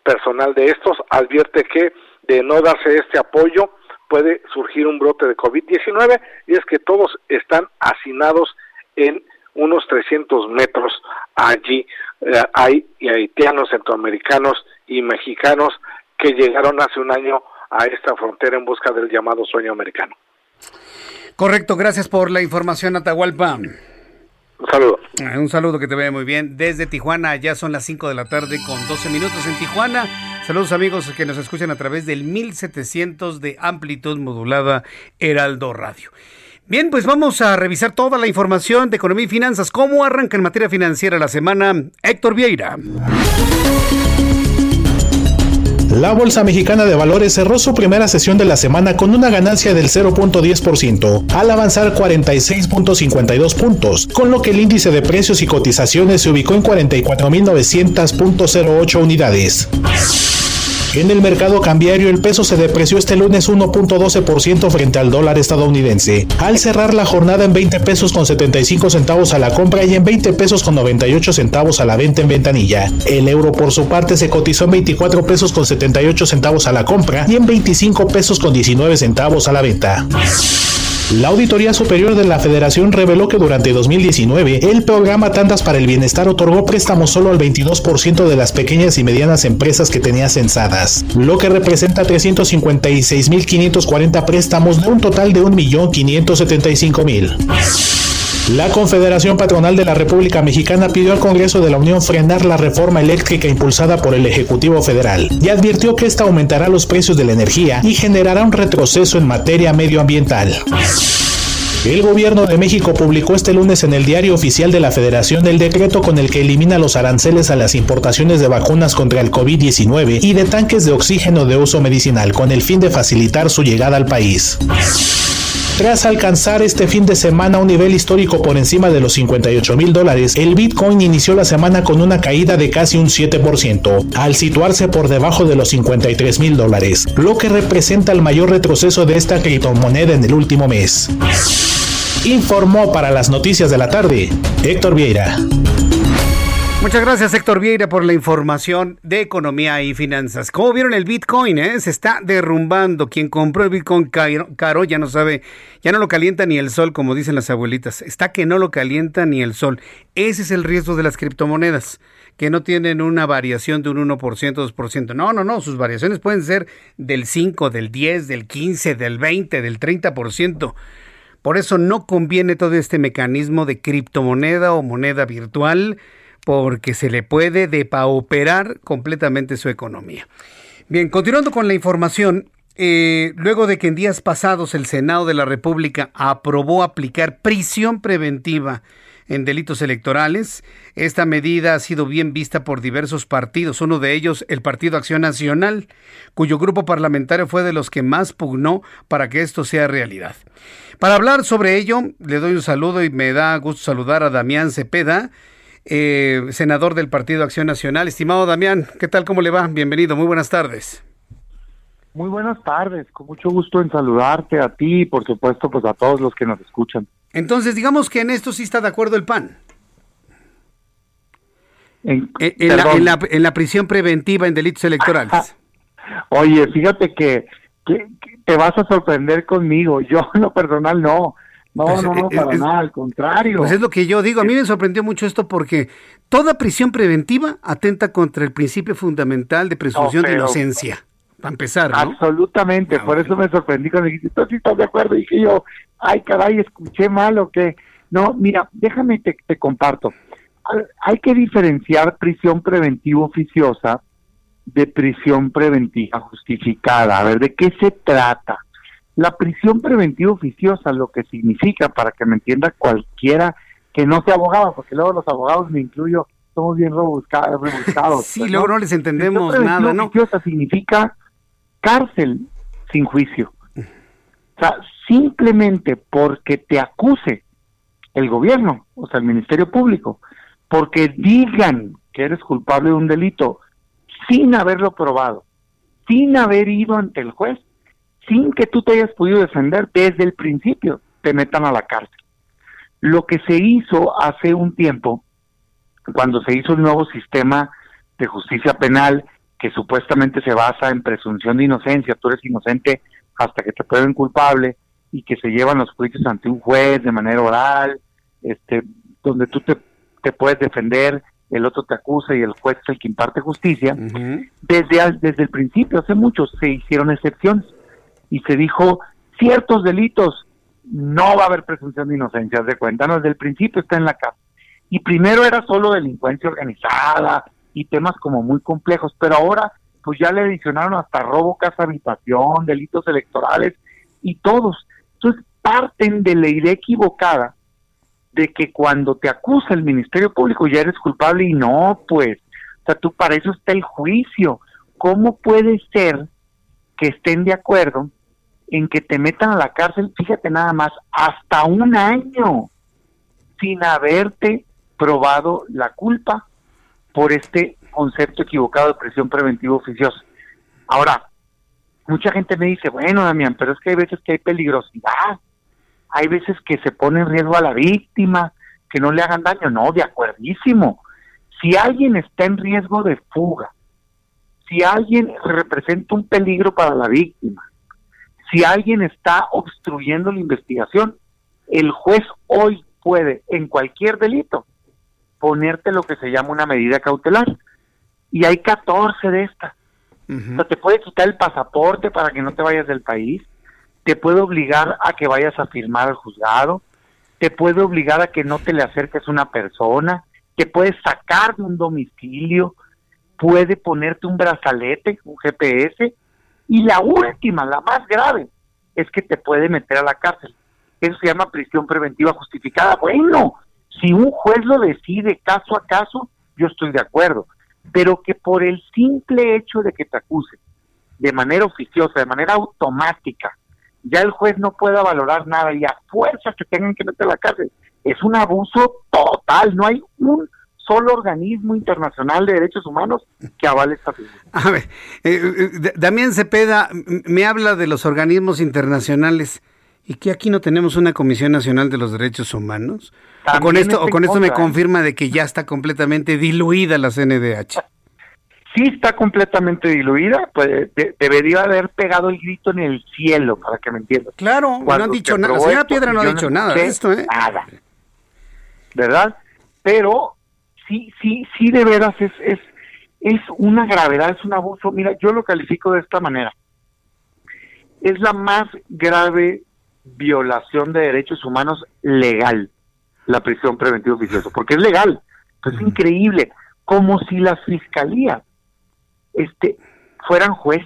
personal de estos. Advierte que de no darse este apoyo puede surgir un brote de COVID-19 y es que todos están hacinados en unos 300 metros allí. Eh, hay haitianos, centroamericanos y mexicanos que llegaron hace un año a esta frontera en busca del llamado sueño americano. Correcto, gracias por la información, Atahualpa. Un saludo. Eh, un saludo que te vea muy bien. Desde Tijuana, ya son las 5 de la tarde con 12 minutos en Tijuana. Saludos amigos que nos escuchan a través del 1700 de amplitud modulada Heraldo Radio. Bien, pues vamos a revisar toda la información de economía y finanzas. ¿Cómo arranca en materia financiera la semana? Héctor Vieira. La Bolsa Mexicana de Valores cerró su primera sesión de la semana con una ganancia del 0.10%, al avanzar 46.52 puntos, con lo que el índice de precios y cotizaciones se ubicó en 44.900.08 unidades. En el mercado cambiario el peso se depreció este lunes 1.12% frente al dólar estadounidense, al cerrar la jornada en 20 pesos con 75 centavos a la compra y en 20 pesos con 98 centavos a la venta en ventanilla. El euro por su parte se cotizó en 24 pesos con 78 centavos a la compra y en 25 pesos con 19 centavos a la venta. La Auditoría Superior de la Federación reveló que durante 2019 el programa Tandas para el Bienestar otorgó préstamos solo al 22% de las pequeñas y medianas empresas que tenía censadas, lo que representa 356.540 préstamos de un total de 1.575.000. La Confederación Patronal de la República Mexicana pidió al Congreso de la Unión frenar la reforma eléctrica impulsada por el Ejecutivo Federal y advirtió que esta aumentará los precios de la energía y generará un retroceso en materia medioambiental. El gobierno de México publicó este lunes en el diario oficial de la Federación el decreto con el que elimina los aranceles a las importaciones de vacunas contra el COVID-19 y de tanques de oxígeno de uso medicinal con el fin de facilitar su llegada al país. Tras alcanzar este fin de semana un nivel histórico por encima de los 58 mil dólares, el Bitcoin inició la semana con una caída de casi un 7%, al situarse por debajo de los 53 mil dólares, lo que representa el mayor retroceso de esta criptomoneda en el último mes. Informó para las noticias de la tarde Héctor Vieira. Muchas gracias Héctor Vieira por la información de economía y finanzas. Como vieron el Bitcoin, eh? se está derrumbando. Quien compró el Bitcoin caro, ya no sabe, ya no lo calienta ni el sol, como dicen las abuelitas. Está que no lo calienta ni el sol. Ese es el riesgo de las criptomonedas, que no tienen una variación de un 1%, 2%. No, no, no, sus variaciones pueden ser del 5, del 10, del 15, del 20, del 30%. Por eso no conviene todo este mecanismo de criptomoneda o moneda virtual porque se le puede depauperar completamente su economía. Bien, continuando con la información, eh, luego de que en días pasados el Senado de la República aprobó aplicar prisión preventiva en delitos electorales, esta medida ha sido bien vista por diversos partidos, uno de ellos el Partido Acción Nacional, cuyo grupo parlamentario fue de los que más pugnó para que esto sea realidad. Para hablar sobre ello, le doy un saludo y me da gusto saludar a Damián Cepeda, eh, senador del Partido Acción Nacional. Estimado Damián, ¿qué tal? ¿Cómo le va? Bienvenido, muy buenas tardes. Muy buenas tardes, con mucho gusto en saludarte a ti y por supuesto pues a todos los que nos escuchan. Entonces, digamos que en esto sí está de acuerdo el PAN. En, la, prisión preventiva en delitos electorales. Oye, fíjate que, que, te vas a sorprender conmigo. Yo en lo personal no. No, pues, no, no, para nada, al contrario. Pues es lo que yo digo. A mí me sorprendió mucho esto porque toda prisión preventiva atenta contra el principio fundamental de presunción de inocencia. Para empezar, ¿no? Absolutamente, ah, por eso me sorprendí cuando dijiste, ¿tú sí estás de acuerdo? Y dije yo, ay, caray, escuché mal o qué. No, mira, déjame te, te comparto. Hay que diferenciar prisión preventiva oficiosa de prisión preventiva justificada. A ver, ¿de qué se trata? La prisión preventiva oficiosa, lo que significa, para que me entienda cualquiera que no sea abogado, porque luego los abogados, me incluyo, somos bien rebuscados. sí, luego no les entendemos nada, ¿no? oficiosa significa cárcel sin juicio. O sea, simplemente porque te acuse el gobierno, o sea, el Ministerio Público, porque digan que eres culpable de un delito sin haberlo probado, sin haber ido ante el juez, sin que tú te hayas podido defender desde el principio, te metan a la cárcel. Lo que se hizo hace un tiempo, cuando se hizo el nuevo sistema de justicia penal, que supuestamente se basa en presunción de inocencia, tú eres inocente hasta que te prueben culpable y que se llevan los juicios ante un juez de manera oral, este, donde tú te, te puedes defender el otro te acusa y el juez es el que imparte justicia. desde, desde el principio, hace mucho, se hicieron excepciones y se dijo ciertos delitos no va a haber presunción de inocencia, de cuenta, no, desde el principio está en la casa. Y primero era solo delincuencia organizada y temas como muy complejos, pero ahora pues ya le adicionaron hasta robo, casa, habitación, delitos electorales y todos. Entonces parten de la idea equivocada de que cuando te acusa el Ministerio Público ya eres culpable y no, pues, o sea, tú para eso está el juicio. ¿Cómo puede ser que estén de acuerdo en que te metan a la cárcel, fíjate nada más, hasta un año sin haberte probado la culpa por este concepto equivocado de prisión preventiva oficiosa. Ahora, mucha gente me dice, bueno, Damián, pero es que hay veces que hay peligrosidad, hay veces que se pone en riesgo a la víctima, que no le hagan daño. No, de acuerdísimo. Si alguien está en riesgo de fuga, si alguien representa un peligro para la víctima, si alguien está obstruyendo la investigación, el juez hoy puede, en cualquier delito, ponerte lo que se llama una medida cautelar. Y hay 14 de estas. O sea, te puede quitar el pasaporte para que no te vayas del país, te puede obligar a que vayas a firmar al juzgado, te puede obligar a que no te le acerques a una persona, te puede sacar de un domicilio, puede ponerte un brazalete, un GPS, y la última, la más grave, es que te puede meter a la cárcel. Eso se llama prisión preventiva justificada. Bueno, si un juez lo decide caso a caso, yo estoy de acuerdo. Pero que por el simple hecho de que te acuse de manera oficiosa, de manera automática, ya el juez no pueda valorar nada y a fuerza que tengan que meter a la cárcel, es un abuso total. No hay un solo organismo internacional de derechos humanos que avale esta figura. A ver, eh, eh, Damián Cepeda me habla de los organismos internacionales y que aquí no tenemos una Comisión Nacional de los Derechos Humanos. O con esto, o con esto me ¿eh? confirma de que ya está completamente diluida la CNDH. Sí está completamente diluida, pues debería haber pegado el grito en el cielo, para que me entiendan. Claro, no han dicho nada. La señora Piedra no ha dicho nada de esto, ¿eh? Nada. ¿Verdad? Pero sí, sí, sí, de veras es, es, es una gravedad, es un abuso. Mira, yo lo califico de esta manera. Es la más grave violación de derechos humanos legal, la prisión preventiva oficiosa, porque es legal. es increíble, como si las fiscalías este, fueran juez.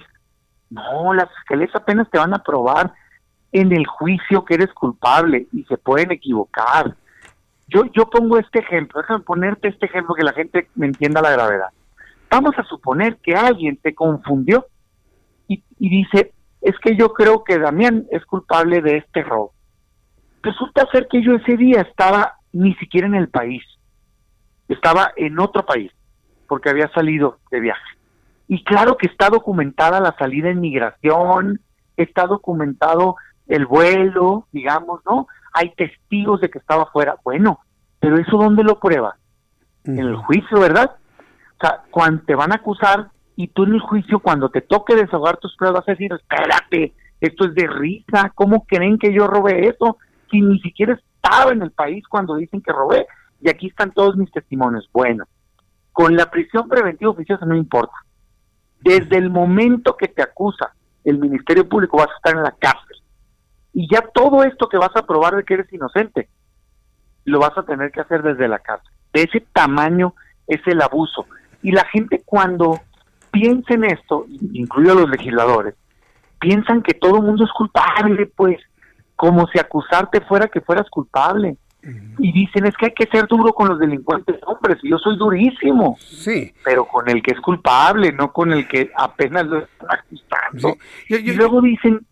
No, las fiscalías apenas te van a probar en el juicio que eres culpable y se pueden equivocar yo, yo pongo este ejemplo, déjame ponerte este ejemplo que la gente me entienda la gravedad. Vamos a suponer que alguien te confundió y, dice, es que yo creo que Damián es culpable de este robo. Resulta ser que yo ese día estaba ni siquiera en el país, estaba en otro país, porque había salido de viaje. Y claro que está documentada la salida en migración, está documentado el vuelo, digamos, ¿no? Hay testigos de que estaba fuera. Bueno, pero eso ¿dónde lo prueba? En el juicio, ¿verdad? O sea, cuando te van a acusar y tú en el juicio, cuando te toque desahogar tus pruebas, vas a decir, espérate, esto es de risa, ¿cómo creen que yo robé eso? Si ni siquiera estaba en el país cuando dicen que robé. Y aquí están todos mis testimonios. Bueno, con la prisión preventiva oficiosa no importa. Desde el momento que te acusa el Ministerio Público vas a estar en la cárcel y ya todo esto que vas a probar de que eres inocente, lo vas a tener que hacer desde la casa. De ese tamaño es el abuso. Y la gente cuando piensa en esto, incluido los legisladores, piensan que todo el mundo es culpable, pues, como si acusarte fuera que fueras culpable. Y dicen, es que hay que ser duro con los delincuentes. Hombres, yo soy durísimo. Sí. Pero con el que es culpable, no con el que apenas lo está acusando. y luego dicen,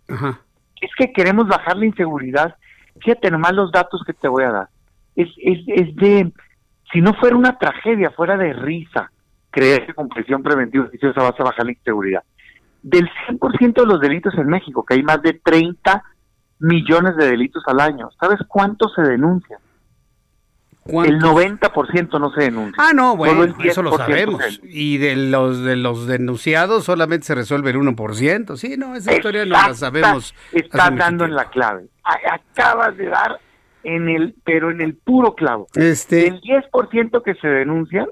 es que queremos bajar la inseguridad. Fíjate nomás los datos que te voy a dar. Es, es, es de, si no fuera una tragedia, fuera de risa, creer que con prisión preventiva oficiosa vas a bajar la inseguridad. Del 100% de los delitos en México, que hay más de 30 millones de delitos al año, ¿sabes cuántos se denuncian? El 90% no se denuncia. Ah, no, bueno, eso lo sabemos. Y de los de los denunciados solamente se resuelve el 1%. Sí, no, esa historia no la sabemos. Estás dando en la clave. Acabas de dar en el, pero en el puro clavo. Este... El 10% que se denuncian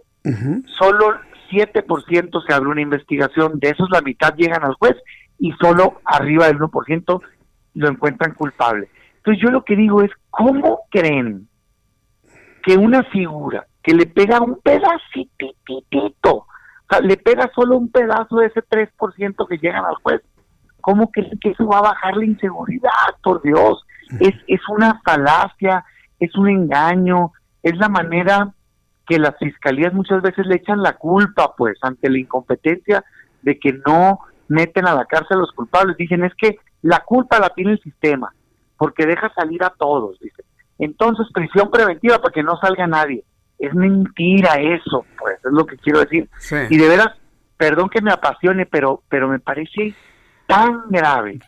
solo 7% se abre una investigación, de esos la mitad llegan al juez y solo arriba del 1% lo encuentran culpable. Entonces yo lo que digo es, ¿cómo creen que una figura que le pega un pedacitito, o sea, le pega solo un pedazo de ese 3% que llegan al juez, ¿cómo creen que eso va a bajar la inseguridad? Por Dios, es, es una falacia, es un engaño, es la manera que las fiscalías muchas veces le echan la culpa, pues, ante la incompetencia de que no meten a la cárcel a los culpables. Dicen, es que la culpa la tiene el sistema, porque deja salir a todos, dicen. Entonces, prisión preventiva para que no salga nadie. Es mentira eso, pues, es lo que quiero decir. Y de veras, perdón que me apasione, pero, pero me parece tan grave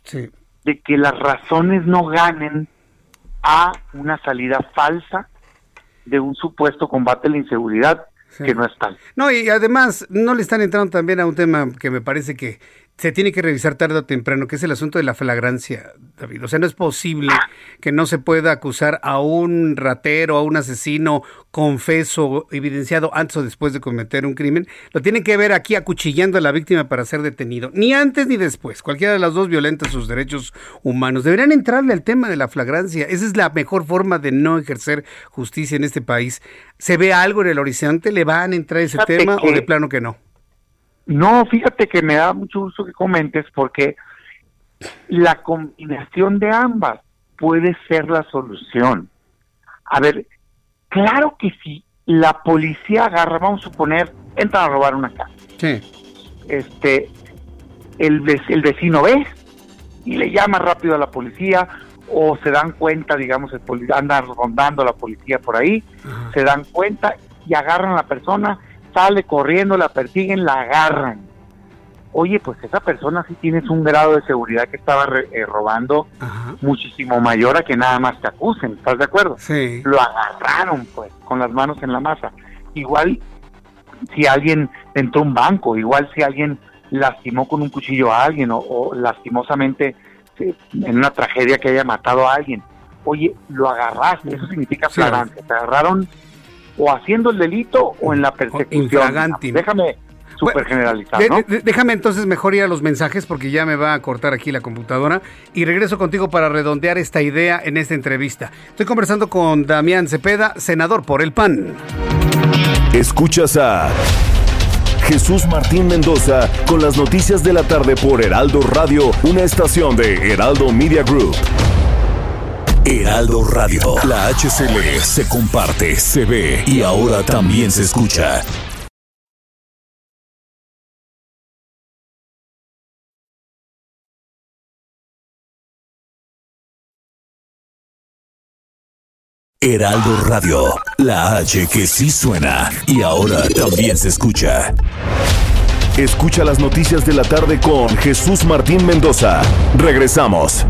de que las razones no ganen a una salida falsa de un supuesto combate a la inseguridad que no es tal. No, y además no le están entrando también a un tema que me parece que se tiene que revisar tarde o temprano, que es el asunto de la flagrancia, David. O sea, no es posible que no se pueda acusar a un ratero, a un asesino confeso, evidenciado antes o después de cometer un crimen. Lo tienen que ver aquí acuchillando a la víctima para ser detenido. Ni antes ni después. Cualquiera de las dos violenta sus derechos humanos. Deberían entrarle al tema de la flagrancia. Esa es la mejor forma de no ejercer justicia en este país. ¿Se ve algo en el horizonte? ¿Le van a entrar ese tema o de plano que no? No, fíjate que me da mucho gusto que comentes porque la combinación de ambas puede ser la solución. A ver, claro que si la policía agarra, vamos a suponer, entran a robar una casa. Sí. Este, el, el vecino ve y le llama rápido a la policía o se dan cuenta, digamos, el anda rondando la policía por ahí, se dan cuenta y agarran a la persona sale corriendo, la persiguen, la agarran. Oye, pues esa persona sí tienes un grado de seguridad que estaba eh, robando muchísimo mayor a que nada más te acusen, ¿estás de acuerdo? Sí. Lo agarraron, pues, con las manos en la masa. Igual si alguien entró a un banco, igual si alguien lastimó con un cuchillo a alguien o, lastimosamente en una tragedia que haya matado a alguien. Oye, lo agarraste, eso significa flagrante. Te agarraron o haciendo el delito o en la persecución. Déjame súper generalizar, ¿no? déjame entonces mejor ir a los mensajes porque ya me va a cortar aquí la computadora y regreso contigo para redondear esta idea en esta entrevista. Estoy conversando con Damián Cepeda, senador por el PAN. Escuchas a Jesús Martín Mendoza con las noticias de la tarde por Heraldo Radio, una estación de Heraldo Media Group. Heraldo Radio. La HCL se comparte, se ve y ahora también se escucha. Heraldo Radio, la H que sí suena y ahora también se escucha. Escucha las noticias de la tarde con Jesús Martín Mendoza. Regresamos.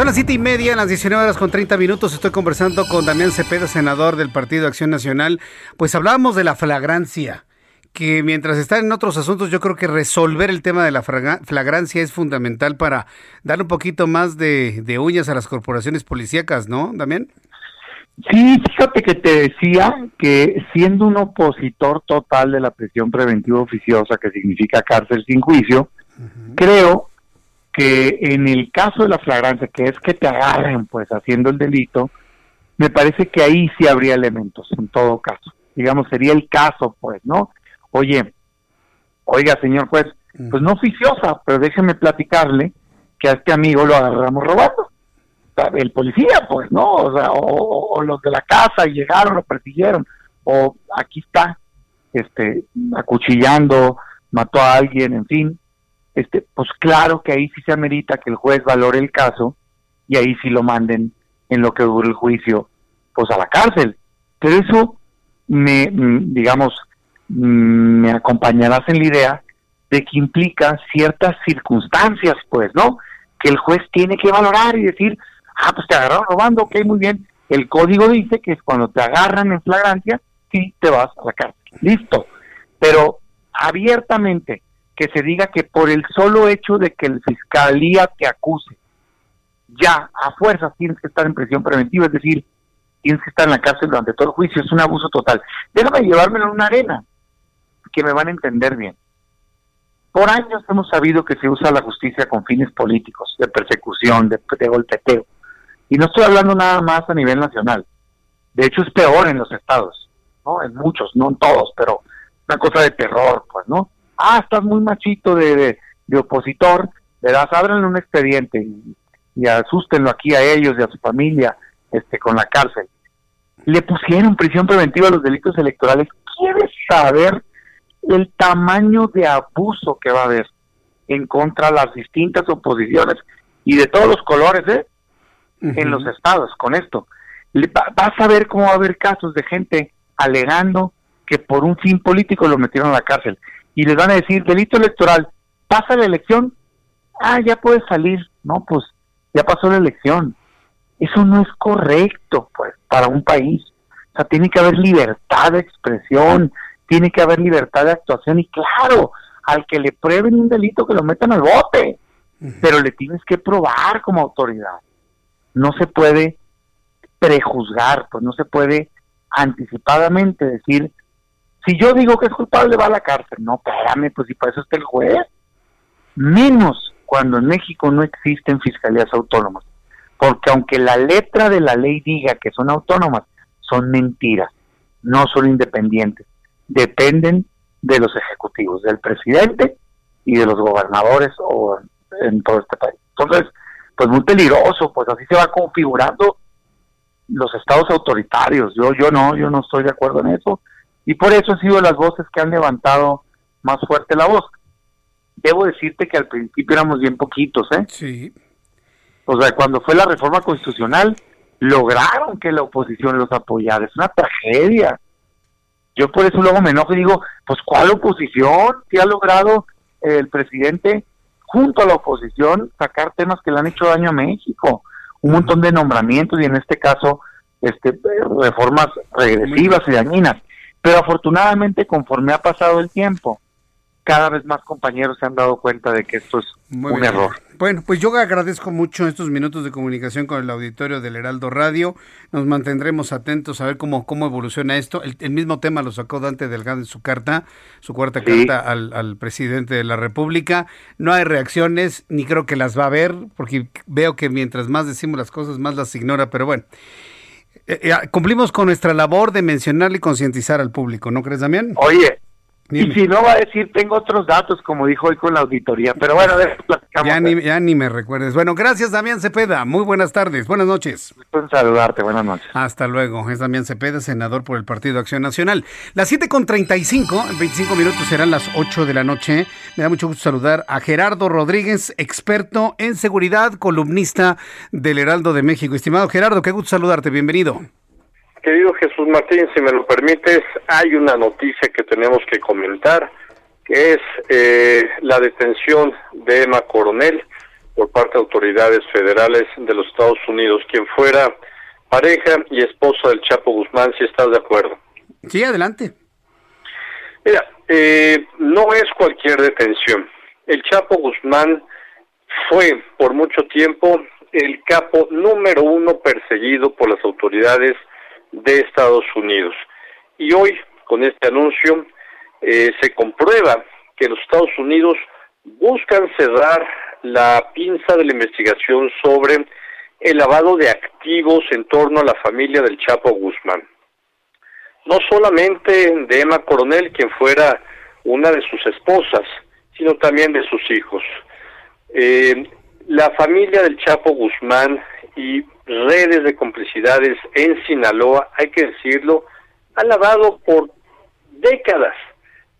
Son las siete y media, las 19 horas con 30 minutos. Estoy conversando con Damián Cepeda, senador del Partido Acción Nacional. Pues hablábamos de la flagrancia, que mientras están en otros asuntos, yo creo que resolver el tema de la flagrancia es fundamental para dar un poquito más de, de uñas a las corporaciones policíacas, ¿no, Damián? Sí, fíjate que te decía que siendo un opositor total de la prisión preventiva oficiosa, que significa cárcel sin juicio, creo que en el caso de la flagrancia, que es que te agarren pues haciendo el delito, me parece que ahí sí habría elementos, en todo caso. Digamos, sería el caso, pues, ¿no? Oye, oiga, señor juez, pues no oficiosa, pero déjeme platicarle que a este amigo lo agarramos robando. El policía, pues, ¿no? O, sea, o, los de la casa llegaron, lo persiguieron. O aquí está, este, acuchillando, mató a alguien, en fin este, pues claro que ahí sí se amerita que el juez valore el caso y ahí sí lo manden en lo que dure el juicio, pues a la cárcel. Pero eso me, mm, digamos, mm, me acompañarás en la idea de que implica ciertas circunstancias, pues, ¿no? Que el juez tiene que valorar y decir, ah, pues te agarraron robando, ok, muy bien. El código dice que es cuando te agarran en flagrancia, sí te vas a la cárcel. Listo. Pero abiertamente que se diga que por el solo hecho de que el fiscalía te acuse, ya a fuerzas tienes que estar en prisión preventiva, es decir, tienes que estar en la cárcel durante todo el juicio, es un abuso total. Déjame llevármelo a una arena, que me van a entender bien. Por años hemos sabido que se usa la justicia con fines políticos, de persecución, de, de golpeteo. Y no estoy hablando nada más a nivel nacional. De hecho, es peor en los estados, ¿no? En muchos, no en todos, pero una cosa de terror, pues, ¿no? Ah, estás muy machito de, de, opositor, verás, ábranle un expediente y, y asústenlo aquí a ellos y a su familia este, con la cárcel. Le pusieron prisión preventiva a los delitos electorales. ¿Quieres saber el tamaño de abuso que va a haber en contra de las distintas oposiciones y de todos los colores, ¿eh? En los estados con esto. vas a ver cómo va a haber casos de gente alegando que por un fin político lo metieron a la cárcel. Y les van a decir, delito electoral, pasa la elección, ah, ya puedes salir. No, pues ya pasó la elección. Eso no es correcto, pues, para un país. O sea, tiene que haber libertad de expresión, tiene que haber libertad de actuación y claro, al que le prueben un delito que lo metan al bote, pero le tienes que probar como autoridad. No se puede prejuzgar, pues no se puede anticipadamente decir, si yo digo que es culpable va a la cárcel. No, espérame, pues si para eso está el juez. Menos cuando en México no existen fiscalías autónomas. Porque aunque la letra de la ley diga que son autónomas, son mentiras, no son independientes dependen de los ejecutivos, del presidente y de los gobernadores o en todo este país. Entonces, pues muy peligroso, pues así se va configurando los estados autoritarios. Yo yo no, yo no estoy de acuerdo en eso y por eso han sido las voces que han levantado más fuerte la voz. Debo decirte que al principio éramos bien poquitos, ¿eh? Sí. O sea, cuando fue la reforma constitucional, lograron que la oposición los apoyara. Es una tragedia. Yo por eso luego me enojo y digo, pues ¿cuál oposición? Si ha logrado el presidente junto a la oposición sacar temas que le han hecho daño a México, un montón de nombramientos y en este caso este reformas regresivas y dañinas. Pero afortunadamente conforme ha pasado el tiempo, cada vez más compañeros se han dado cuenta de que esto es un error. Bueno, pues yo agradezco mucho estos minutos de comunicación con el auditorio del Heraldo Radio. Nos mantendremos atentos a ver cómo, cómo evoluciona esto. El, mismo tema lo sacó Dante Delgado en su carta, su cuarta carta al, al, presidente de la República. No hay reacciones, ni creo que las va a haber, porque veo que mientras más decimos las cosas, más las ignora. Pero bueno, eh, eh, cumplimos con nuestra labor de mencionarle y concientizar al público, ¿no crees, Damián? Oye, y si no va a decir, tengo otros datos, como dijo hoy con la auditoría. Pero bueno, ya ni, ya ni me recuerdes. Bueno, gracias, Damián Cepeda. Muy buenas tardes, buenas noches. Un saludarte, buenas noches. Hasta luego. Es Damián Cepeda, senador por el Partido Acción Nacional. Las 7 con 35, en 25 minutos serán las 8 de la noche. Me da mucho gusto saludar a Gerardo Rodríguez, experto en seguridad, columnista del Heraldo de México. Estimado Gerardo, qué gusto saludarte. Bienvenido. Querido Jesús Martín, si me lo permites, hay una noticia que tenemos que comentar, que es eh, la detención de Emma Coronel por parte de autoridades federales de los Estados Unidos, quien fuera pareja y esposa del Chapo Guzmán, si estás de acuerdo. Sí, adelante. Mira, eh, no es cualquier detención. El Chapo Guzmán fue por mucho tiempo el capo número uno perseguido por las autoridades de Estados Unidos. Y hoy, con este anuncio, eh, se comprueba que los Estados Unidos buscan cerrar la pinza de la investigación sobre el lavado de activos en torno a la familia del Chapo Guzmán. No solamente de Emma Coronel, quien fuera una de sus esposas, sino también de sus hijos. Eh, la familia del Chapo Guzmán y redes de complicidades en Sinaloa, hay que decirlo, ha lavado por décadas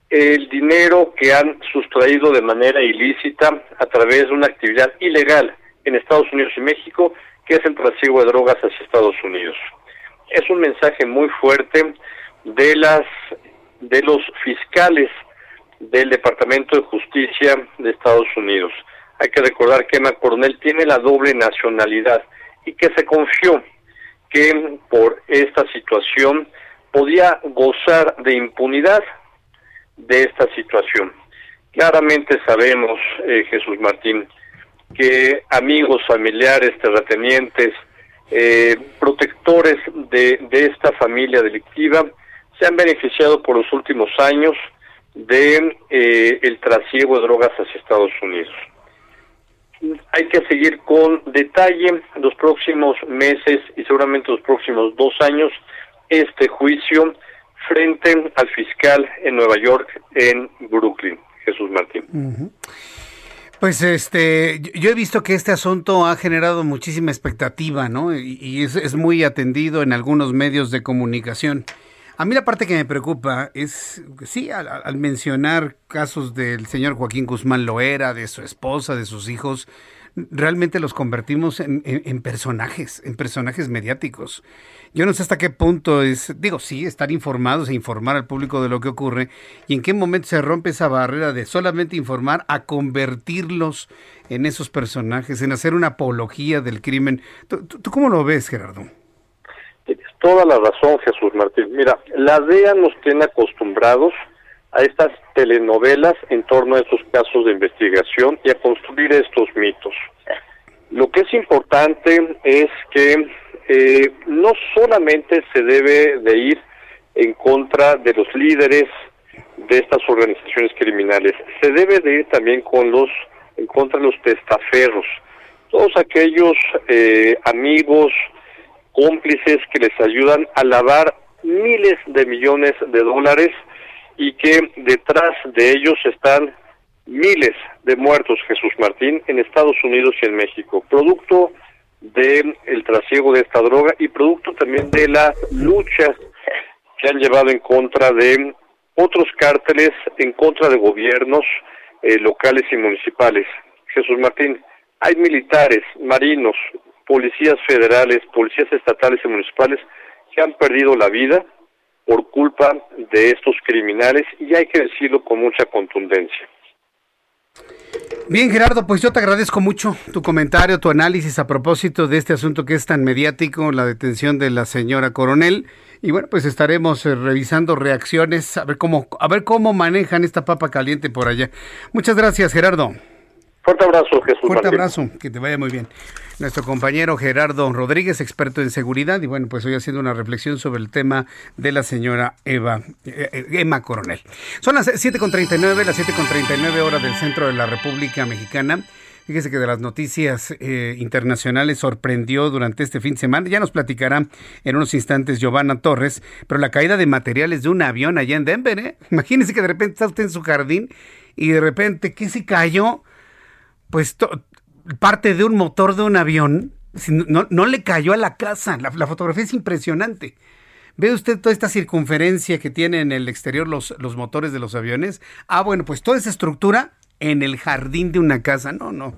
el dinero que han sustraído de manera ilícita a través de una actividad ilegal en Estados Unidos y México, que es el trasiego de drogas hacia Estados Unidos. Es un mensaje muy fuerte de las de los fiscales del Departamento de Justicia de Estados Unidos. Hay que recordar que Emma Coronel tiene la doble nacionalidad y que se confió que por esta situación podía gozar de impunidad de esta situación. Claramente sabemos, eh, Jesús Martín, que amigos, familiares, terratenientes eh, protectores de, de esta familia delictiva se han beneficiado por los últimos años de eh, el trasiego de drogas hacia Estados Unidos. Hay que seguir con detalle los próximos meses y seguramente los próximos dos años este juicio frente al fiscal en Nueva York, en Brooklyn, Jesús Martín. Pues este, yo he visto que este asunto ha generado muchísima expectativa, ¿no? Y, es, muy atendido en algunos medios de comunicación. A mí la parte que me preocupa es, sí, al, mencionar casos del señor Joaquín Guzmán Loera, de su esposa, de sus hijos, realmente los convertimos en, personajes, en personajes mediáticos. Yo no sé hasta qué punto es, digo, sí, estar informados e informar al público de lo que ocurre y en qué momento se rompe esa barrera de solamente informar a convertirlos en esos personajes, en hacer una apología del crimen. ¿Tú, tú cómo lo ves, Gerardo? Tienes toda la razón, Jesús Martín. Mira, la DEA nos tiene acostumbrados a estas telenovelas en torno a estos casos de investigación y a construir estos mitos. Lo que es importante es que eh, no solamente se debe de ir en contra de los líderes de estas organizaciones criminales, se debe de ir también con los en contra de los testaferros, todos aquellos eh, amigos, cómplices que les ayudan a lavar miles de millones de dólares y que detrás de ellos están miles de muertos, Jesús Martín, en Estados Unidos y en México, producto del el trasiego de esta droga y producto también de la lucha que han llevado en contra de otros cárteles, en contra de gobiernos eh, locales y municipales. Jesús Martín, hay militares, marinos, policías federales, policías estatales y municipales que han perdido la vida por culpa de estos criminales y hay que decirlo con mucha contundencia. Bien, Gerardo, pues yo te agradezco mucho tu comentario, tu análisis a propósito de este asunto que es tan mediático, la detención de la señora coronel. Y bueno, pues estaremos eh, revisando reacciones, a ver cómo, a ver cómo manejan esta papa caliente por allá. Muchas gracias, Gerardo. Fuerte abrazo, Jesús. Fuerte abrazo, que te vaya muy bien. Nuestro compañero Gerardo Rodríguez, experto en seguridad, y bueno, pues hoy haciendo una reflexión sobre el tema de la señora Eva, eh, eh, Emma Coronel. Son las 7.39, las 7.39 horas del centro de la República Mexicana. Fíjese que de las noticias eh, internacionales sorprendió durante este fin de semana. Ya nos platicará en unos instantes Giovanna Torres, pero la caída de materiales de un avión allá en Denver, ¿eh? Imagínese que de repente está usted en su jardín y de repente, ¿qué se cayó? Pues parte de un motor de un avión, no, no le cayó a la casa. La, fotografía es impresionante. ¿Ve usted toda esta circunferencia que tiene en el exterior los, los motores de los aviones? Ah, bueno, pues toda esa estructura en el jardín de una casa. No, no.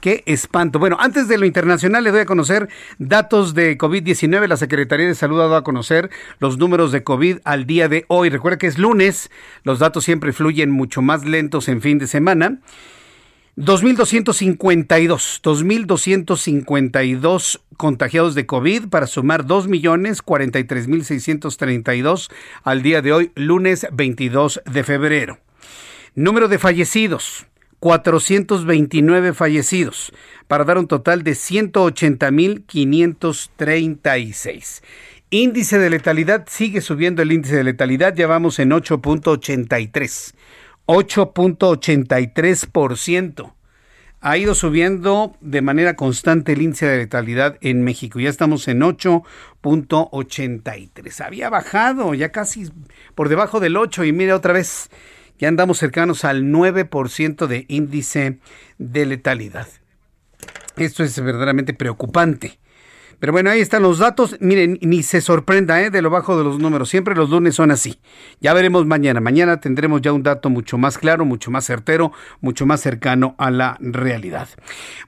Qué espanto. Bueno, antes de lo internacional le doy a conocer datos de COVID-19. La Secretaría de Salud ha dado a conocer los números de COVID al día de hoy. Recuerda que es lunes, los datos siempre fluyen mucho más lentos en fin de semana. 2.252, 2.252 contagiados de COVID para sumar 2.043.632 al día de hoy, lunes 22 de febrero. Número de fallecidos, 429 fallecidos, para dar un total de 180.536. Índice de letalidad, sigue subiendo el índice de letalidad, ya vamos en 8.83. 8.83%. Ha ido subiendo de manera constante el índice de letalidad en México. Ya estamos en 8.83. Había bajado ya casi por debajo del 8 y mire otra vez, ya andamos cercanos al 9% de índice de letalidad. Esto es verdaderamente preocupante. Pero bueno, ahí están los datos. Miren, ni se sorprenda ¿eh? de lo bajo de los números. Siempre los lunes son así. Ya veremos mañana. Mañana tendremos ya un dato mucho más claro, mucho más certero, mucho más cercano a la realidad.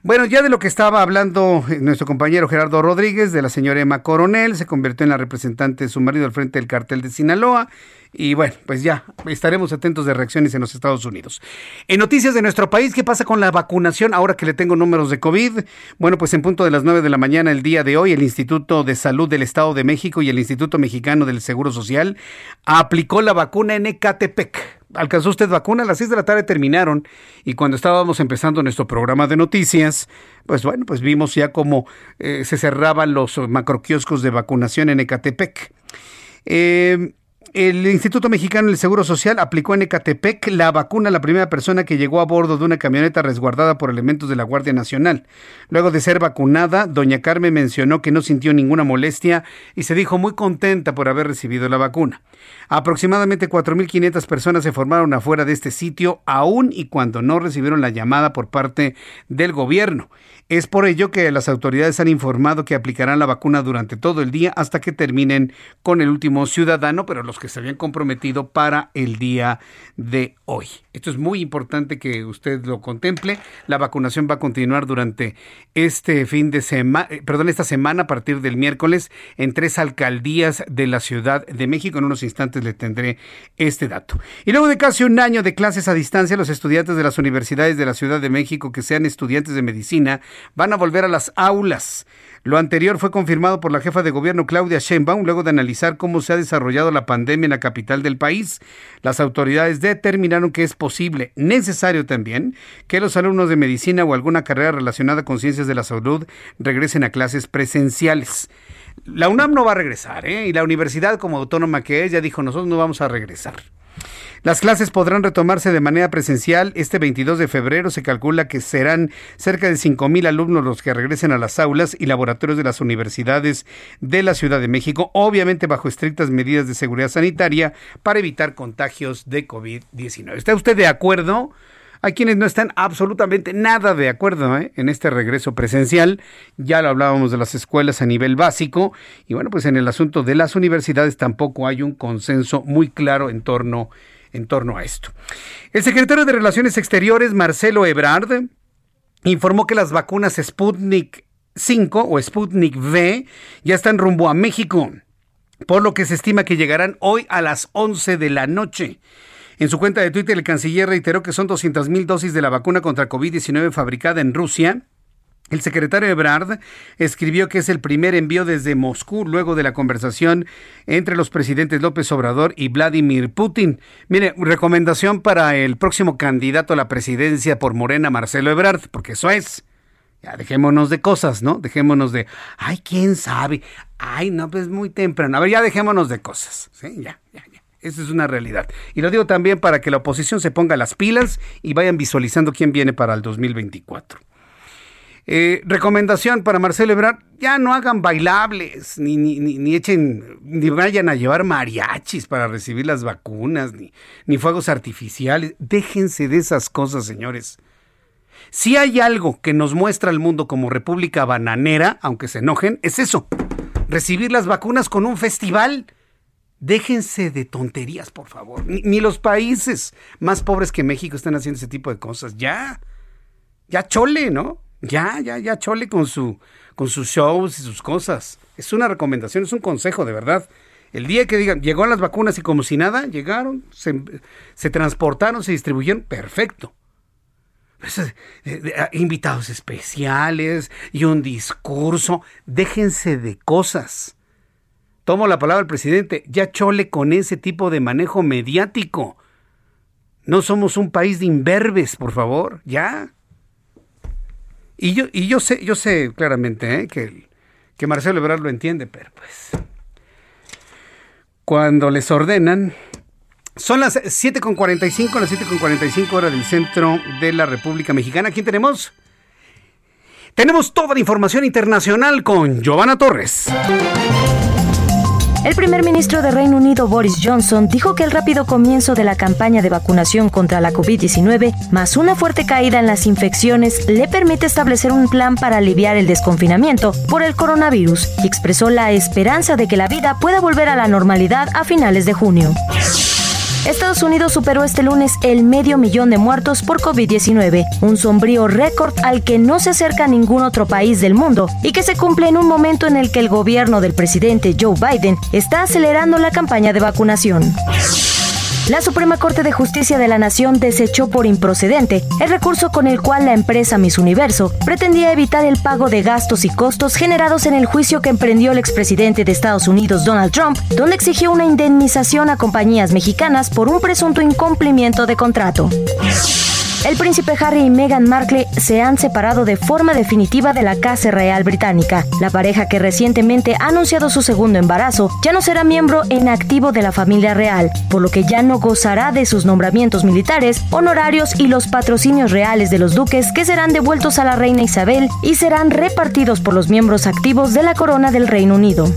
Bueno, ya de lo que estaba hablando nuestro compañero Gerardo Rodríguez, de la señora Emma Coronel, se convirtió en la representante de su marido al frente del cartel de Sinaloa. Y bueno, pues ya estaremos atentos de reacciones en los Estados Unidos. En noticias de nuestro país, ¿qué pasa con la vacunación ahora que le tengo números de COVID? Bueno, pues en punto de las 9 de la mañana el día de hoy, el Instituto de Salud del Estado de México y el Instituto Mexicano del Seguro Social aplicó la vacuna en Ecatepec. ¿Alcanzó usted vacuna? A las 6 de la tarde terminaron y cuando estábamos empezando nuestro programa de noticias, pues bueno, pues vimos ya cómo eh, se cerraban los macroquioscos de vacunación en Ecatepec. Eh, el Instituto Mexicano del Seguro Social aplicó en Ecatepec la vacuna a la primera persona que llegó a bordo de una camioneta resguardada por elementos de la Guardia Nacional. Luego de ser vacunada, doña Carmen mencionó que no sintió ninguna molestia y se dijo muy contenta por haber recibido la vacuna. Aproximadamente 4.500 personas se formaron afuera de este sitio, aún y cuando no recibieron la llamada por parte del gobierno. Es por ello que las autoridades han informado que aplicarán la vacuna durante todo el día hasta que terminen con el último ciudadano, pero los que se habían comprometido para el día de hoy. Esto es muy importante que usted lo contemple. La vacunación va a continuar durante este fin de semana, eh, perdón, esta semana a partir del miércoles en tres alcaldías de la Ciudad de México. En unos instantes le tendré este dato. Y luego de casi un año de clases a distancia, los estudiantes de las universidades de la Ciudad de México que sean estudiantes de medicina van a volver a las aulas. Lo anterior fue confirmado por la jefa de gobierno Claudia Sheinbaum luego de analizar cómo se ha desarrollado la pandemia en la capital del país. Las autoridades determinaron que es posible, necesario también, que los alumnos de medicina o alguna carrera relacionada con ciencias de la salud regresen a clases presenciales. La UNAM no va a regresar, ¿eh? y la universidad como autónoma que es ya dijo, nosotros no vamos a regresar. Las clases podrán retomarse de manera presencial este 22 de febrero. Se calcula que serán cerca de 5.000 alumnos los que regresen a las aulas y laboratorios de las universidades de la Ciudad de México, obviamente bajo estrictas medidas de seguridad sanitaria para evitar contagios de COVID-19. ¿Está usted de acuerdo? Hay quienes no están absolutamente nada de acuerdo ¿eh? en este regreso presencial. Ya lo hablábamos de las escuelas a nivel básico. Y bueno, pues en el asunto de las universidades tampoco hay un consenso muy claro en torno en torno a esto. El secretario de Relaciones Exteriores, Marcelo Ebrard, informó que las vacunas Sputnik 5 o Sputnik V ya están rumbo a México, por lo que se estima que llegarán hoy a las 11 de la noche. En su cuenta de Twitter, el canciller reiteró que son 200.000 dosis de la vacuna contra COVID-19 fabricada en Rusia el secretario Ebrard escribió que es el primer envío desde Moscú luego de la conversación entre los presidentes López Obrador y Vladimir Putin. Mire, recomendación para el próximo candidato a la presidencia por Morena, Marcelo Ebrard, porque eso es. Ya dejémonos de cosas, ¿no? Dejémonos de, ay, quién sabe. Ay, no, pues muy temprano. A ver, ya dejémonos de cosas. Sí, ya, ya. Esa es una realidad. Y lo digo también para que la oposición se ponga las pilas y vayan visualizando quién viene para el 2024. Eh, recomendación para Marcelo Ebrard, ya no hagan bailables, ni, ni, ni, echen, ni vayan a llevar mariachis para recibir las vacunas, ni, ni fuegos artificiales. Déjense de esas cosas, señores. Si hay algo que nos muestra al mundo como república bananera, aunque se enojen, es eso. Recibir las vacunas con un festival. Déjense de tonterías, por favor. Ni, los países más pobres que México están haciendo ese tipo de cosas. Ya. Ya chole, ¿no? Ya, ya, ya, chole con, su, con sus shows y sus cosas. Es una recomendación, es un consejo, de verdad. El día que digan, llegó las vacunas y como si nada, llegaron, se, transportaron, se distribuyeron, perfecto. Pues, eh, eh, invitados especiales y un discurso, déjense de cosas. Tomo la palabra al presidente, ya chole con ese tipo de manejo mediático. No somos un país de imberbes, por favor, ya. Y yo, y yo sé, yo sé claramente ¿eh? que, que Marcelo Ebrard lo entiende, pero pues cuando les ordenan, son las 7.45, las 7.45 horas del centro de la República Mexicana. ¿Quién tenemos? Tenemos toda la información internacional con Giovanna Torres. El primer ministro de Reino Unido, Boris Johnson, dijo que el rápido comienzo de la campaña de vacunación contra la COVID-19, más una fuerte caída en las infecciones, le permite establecer un plan para aliviar el desconfinamiento por el coronavirus y expresó la esperanza de que la vida pueda volver a la normalidad a finales de junio. Estados Unidos superó este lunes el medio millón de muertos por COVID-19, un sombrío récord al que no se acerca ningún otro país del mundo y que se cumple en un momento en el que el gobierno del presidente Joe Biden está acelerando la campaña de vacunación. La Suprema Corte de Justicia de la Nación desechó por improcedente el recurso con el cual la empresa Miss Universo pretendía evitar el pago de gastos y costos generados en el juicio que emprendió el expresidente de Estados Unidos Donald Trump, donde exigió una indemnización a compañías mexicanas por un presunto incumplimiento de contrato. El príncipe Harry y Meghan Markle se han separado de forma definitiva de la Casa Real Británica. La pareja que recientemente ha anunciado su segundo embarazo ya no será miembro en activo de la familia real, por lo que ya no gozará de sus nombramientos militares, honorarios y los patrocinios reales de los duques que serán devueltos a la reina Isabel y serán repartidos por los miembros activos de la corona del Reino Unido.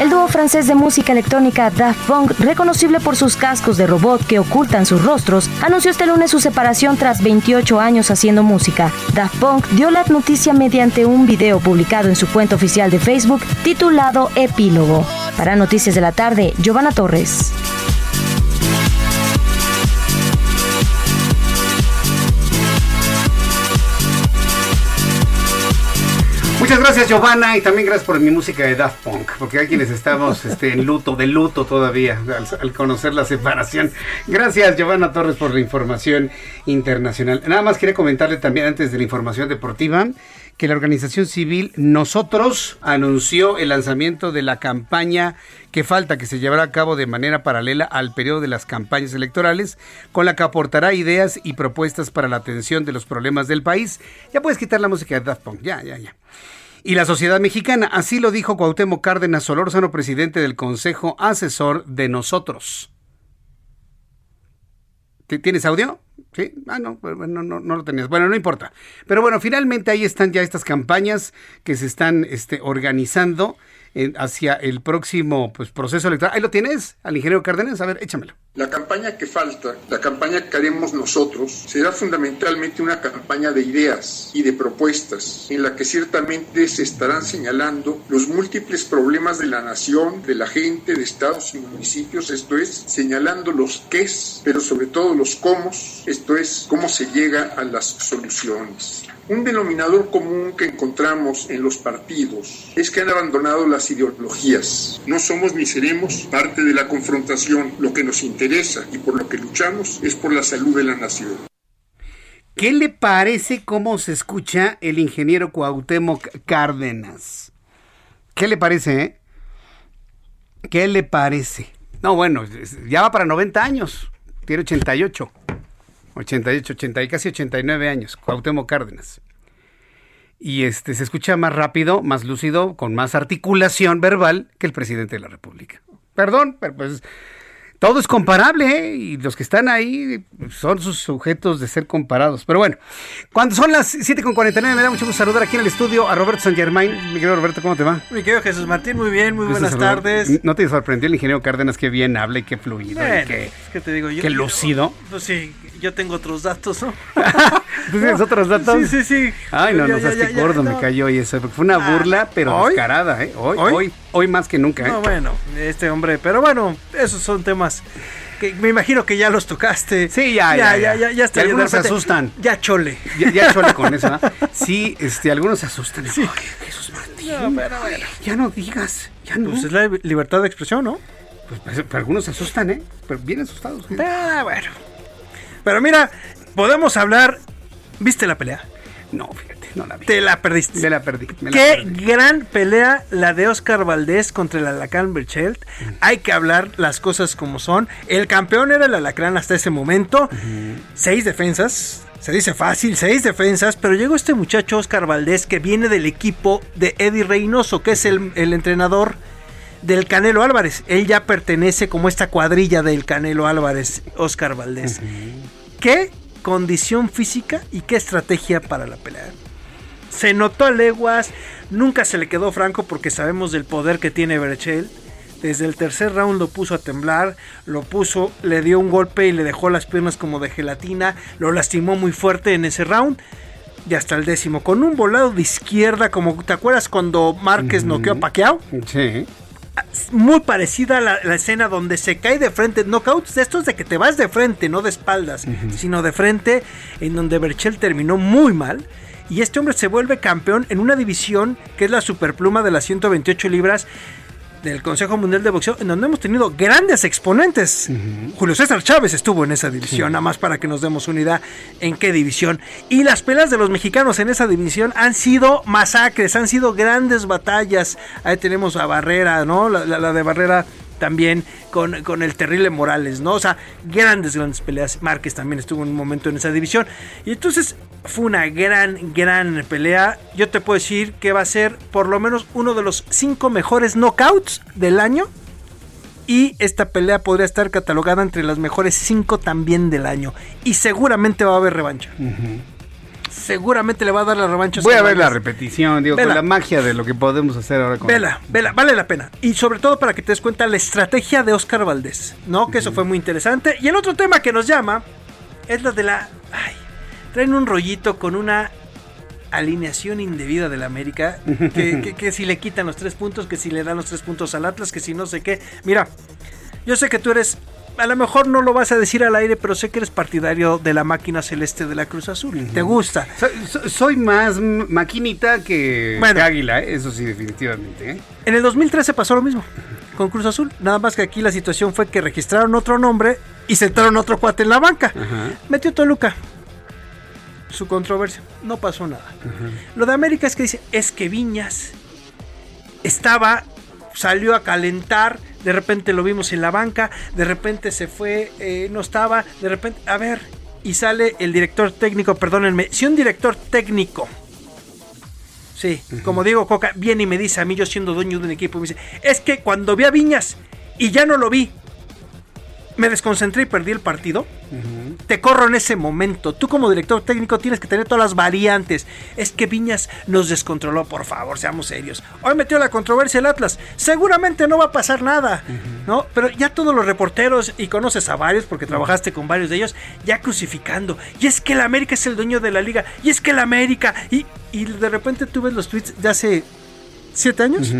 El dúo francés de música electrónica Daft Punk, reconocible por sus cascos de robot que ocultan sus rostros, anunció este lunes su separación tras 28 años haciendo música. Daft Punk dio la noticia mediante un video publicado en su cuenta oficial de Facebook titulado Epílogo. Para Noticias de la Tarde, Giovanna Torres. Muchas gracias Giovanna y también gracias por mi música de Daft Punk, porque hay quienes estamos este, en luto, de luto todavía al, al, conocer la separación. Gracias Giovanna Torres por la información internacional. Nada más quería comentarle también antes de la información deportiva que la organización civil Nosotros anunció el lanzamiento de la campaña que falta que se llevará a cabo de manera paralela al periodo de las campañas electorales, con la que aportará ideas y propuestas para la atención de los problemas del país. Ya puedes quitar la música de Daft Punk, ya, ya, ya. Y la sociedad mexicana, así lo dijo Cuauhtémoc Cárdenas Solórzano, presidente del Consejo Asesor de Nosotros. ¿Tienes audio? Sí, ah, no, no, no, no, lo tenías. Bueno, no importa. Pero bueno, finalmente ahí están ya estas campañas que se están este, organizando en, hacia el próximo pues, proceso electoral. Ahí lo tienes, al ingeniero Cárdenas. A ver, échamelo. La campaña que falta, la campaña que haremos nosotros, será fundamentalmente una campaña de ideas y de propuestas, en la que ciertamente se estarán señalando los múltiples problemas de la nación, de la gente, de estados y municipios, esto es, señalando los qués, pero sobre todo los cómo, esto es, cómo se llega a las soluciones. Un denominador común que encontramos en los partidos es que han abandonado ideologías. No somos ni seremos parte de la confrontación. Lo que nos interesa y por lo que luchamos es por la salud de la nación. ¿Qué le parece cómo se escucha el ingeniero Cuauhtémoc Cárdenas? ¿Qué le parece, eh? ¿Qué le parece? No, bueno, ya va para 90 años. Tiene 88. 88, 80 y casi 89 años, Cuauhtémoc Cárdenas. Y este se escucha más rápido, más lúcido, con más articulación verbal que el presidente de la República. Perdón, pero pues todo es comparable ¿eh? y los que están ahí son sus sujetos de ser comparados. Pero bueno, cuando son las 7.49 me da mucho gusto saludar aquí en el estudio a Roberto San Germain. Mi querido Roberto, ¿cómo te va? Mi querido Jesús Martín, muy bien, muy buenas tardes. ¿No te sorprendió el ingeniero Cárdenas que bien habla y qué fluido? Bueno, y qué, ¿qué te digo yo? Qué lucido. Pues sí, yo tengo otros datos, ¿no? ¿Tú tienes otros datos? Sí, sí, sí. Ay, no, Ya, no ya, qué ya, gordo no. me cayó y eso. Fue una Ah, burla, pero ¿hoy? descarada, ¿eh? Hoy, ¿Hoy? hoy, hoy, más que nunca, ¿eh? No, bueno, este hombre, pero bueno, esos son temas que me imagino que ya los tocaste. Sí, ya, ya, ya, ya, ya. ya, ya está. Algunos se asustan. Ya chole. Ya, ya chole con eso, ¿no? Sí, este, algunos se asustan. Sí. Oye, Jesús Martín. No, pero bueno. Ya no digas, ya no. Pues es la libertad de expresión, ¿no? Pues, pues, algunos se asustan, ¿eh? Pero bien asustados. ¿eh? Ah, bueno. Pero mira, podemos hablar. ¿Viste la pelea? No, fíjate, no la vi. Te la perdiste. Me la perdí. me la Qué perdí. gran pelea la de Oscar Valdés contra el Alacrán Berchelt. Hay que hablar las cosas como son. El campeón era el Alacrán hasta ese momento. Seis defensas. Se dice fácil, seis defensas, pero llegó este muchacho Oscar Valdés que viene del equipo de Eddie Reynoso, que es el, el entrenador del Canelo Álvarez. Él ya pertenece como esta cuadrilla del Canelo Álvarez, Oscar Valdés. ¿Qué condición física y qué estrategia para la pelea? Se notó a leguas, nunca se le quedó franco porque sabemos del poder que tiene Berchel. Desde el tercer round lo puso a temblar, lo puso, le dio un golpe y le dejó las piernas como de gelatina, lo lastimó muy fuerte en ese round. Y hasta el décimo, con un volado de izquierda, como te acuerdas cuando Márquez noqueó a Pacquiao, Sí. muy parecida a la, la escena donde se cae de frente, knockouts de estos de que te vas de frente, no de espaldas, sino de frente, en donde Berchel terminó muy mal. Y este hombre se vuelve campeón en una división que es la superpluma de las 128 libras. del Consejo Mundial de Boxeo, en donde hemos tenido grandes exponentes. Julio César Chávez estuvo en esa división, nada más para que nos demos una idea en qué división. Y las peleas de los mexicanos en esa división han sido masacres, han sido grandes batallas. Ahí tenemos a Barrera, ¿no? La, la- la de Barrera también con, con el terrible Morales, ¿no? O sea, grandes, grandes peleas. Márquez también estuvo en un momento en esa división. Y entonces fue una gran, gran pelea. Yo te puedo decir que va a ser por lo menos uno de los cinco mejores knockouts del año. Y esta pelea podría estar catalogada entre las mejores cinco también del año. Y seguramente va a haber revancha. Seguramente le va a dar la revancha. Voy a ver la repetición, digo, Vela. con la magia de lo que podemos hacer ahora con Vela, vela, vale la pena. Y sobre todo para que te des cuenta la estrategia de Oscar Valdés, ¿no? Que eso fue muy interesante. Y el otro tema que nos llama es la de la... Ay, traen un rollito con una alineación indebida del América, que, que- que si le quitan los tres puntos, que si le dan los tres puntos al Atlas, que si no sé qué. Mira, yo sé que tú eres... A lo mejor no lo vas a decir al aire, pero sé que eres partidario de la máquina celeste de la Cruz Azul. ¿Te gusta? Soy, más maquinita que, Bueno. águila, ¿eh? eso sí, definitivamente. ¿eh? En el 2013 pasó lo mismo con Cruz Azul. Nada más que aquí la situación fue que registraron otro nombre y sentaron otro cuate en la banca. Metió Toluca. Su controversia. No pasó nada. Lo de América es que dice, es que Viñas estaba, salió a calentar, de repente lo vimos en la banca, de repente se fue, eh, no estaba, de repente, a ver, y sale el director técnico, perdónenme, si un director técnico Sí, como digo, Coca viene y me dice a mí, yo siendo dueño de un equipo, me dice, es que cuando vi a Viñas y ya no lo vi, me desconcentré y perdí el partido. Te corro en ese momento. Tú como director técnico tienes que tener todas las variantes. Es que Viñas nos descontroló, por favor, seamos serios. Hoy metió la controversia el Atlas. Seguramente no va a pasar nada, ¿no? Pero ya todos los reporteros, y conoces a varios porque trabajaste con varios de ellos, ya crucificando. Y es que el América es el dueño de la liga. Y es que el América. Y, y de repente tú ves los tweets de hace siete años.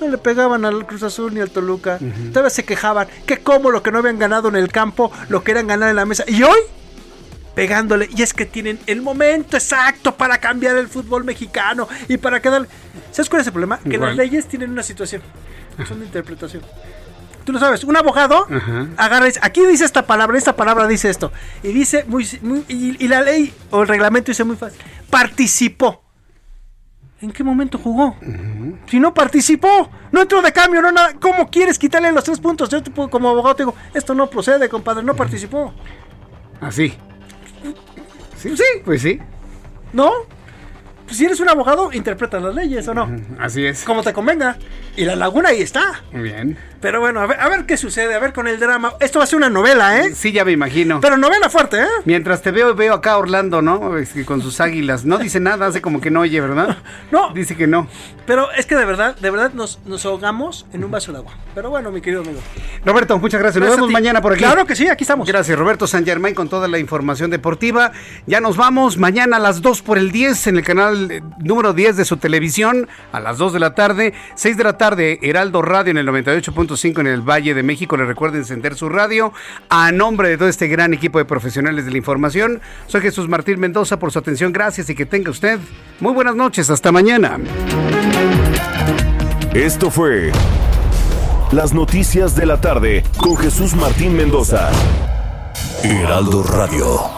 No le pegaban al Cruz Azul ni al Toluca. Todavía se quejaban. Que como lo que no habían ganado en el campo, lo querían ganar en la mesa. Y hoy, pegándole. Y es que tienen el momento exacto para cambiar el fútbol mexicano. Y para quedar. ¿Sabes cuál es el problema? Que las leyes tienen una situación. Son de interpretación. Tú lo sabes, un abogado Ajá. agarra y dice, aquí dice esta palabra, esta palabra dice esto. Y dice muy, muy- y, y la ley o el reglamento dice muy fácil. Participó. ¿En qué momento jugó? Si no participó, no entró de cambio, no nada. ¿Cómo quieres quitarle los tres puntos? Yo te como abogado te digo, esto no procede, compadre, no participó. Así. Sí, sí, pues sí. ¿No? Pues si eres un abogado, interpreta las leyes o no. Así es. Como te convenga. Y la laguna ahí está. Muy bien. Pero bueno, a ver, a ver qué sucede, a ver con el drama. Esto va a ser una novela, ¿eh? Sí, ya me imagino. Pero novela fuerte, ¿eh? Mientras te veo, veo acá a Orlando, ¿no? Es que con sus águilas. No dice nada, hace como que no oye, ¿verdad? No. Dice que no. Pero es que de verdad, de verdad nos, nos ahogamos en un vaso de agua. Pero bueno, mi querido amigo. Roberto, muchas gracias. Nos Gracias vemos mañana por aquí. Claro que sí, aquí estamos. Gracias, Roberto San Germain, con toda la información deportiva. Ya nos vamos mañana a las 2 por el 10 en el canal eh, número 10 de su televisión, a las 2 de la tarde, 6 de la tarde, Heraldo Radio en el 98.5 en el Valle de México. Le recuerden encender su radio. A nombre de todo este gran equipo de profesionales de la información, soy Jesús Martín Mendoza por su atención. Gracias y que tenga usted muy buenas noches. Hasta mañana. Esto fue Las Noticias de la Tarde con Jesús Martín Mendoza. Heraldo Radio.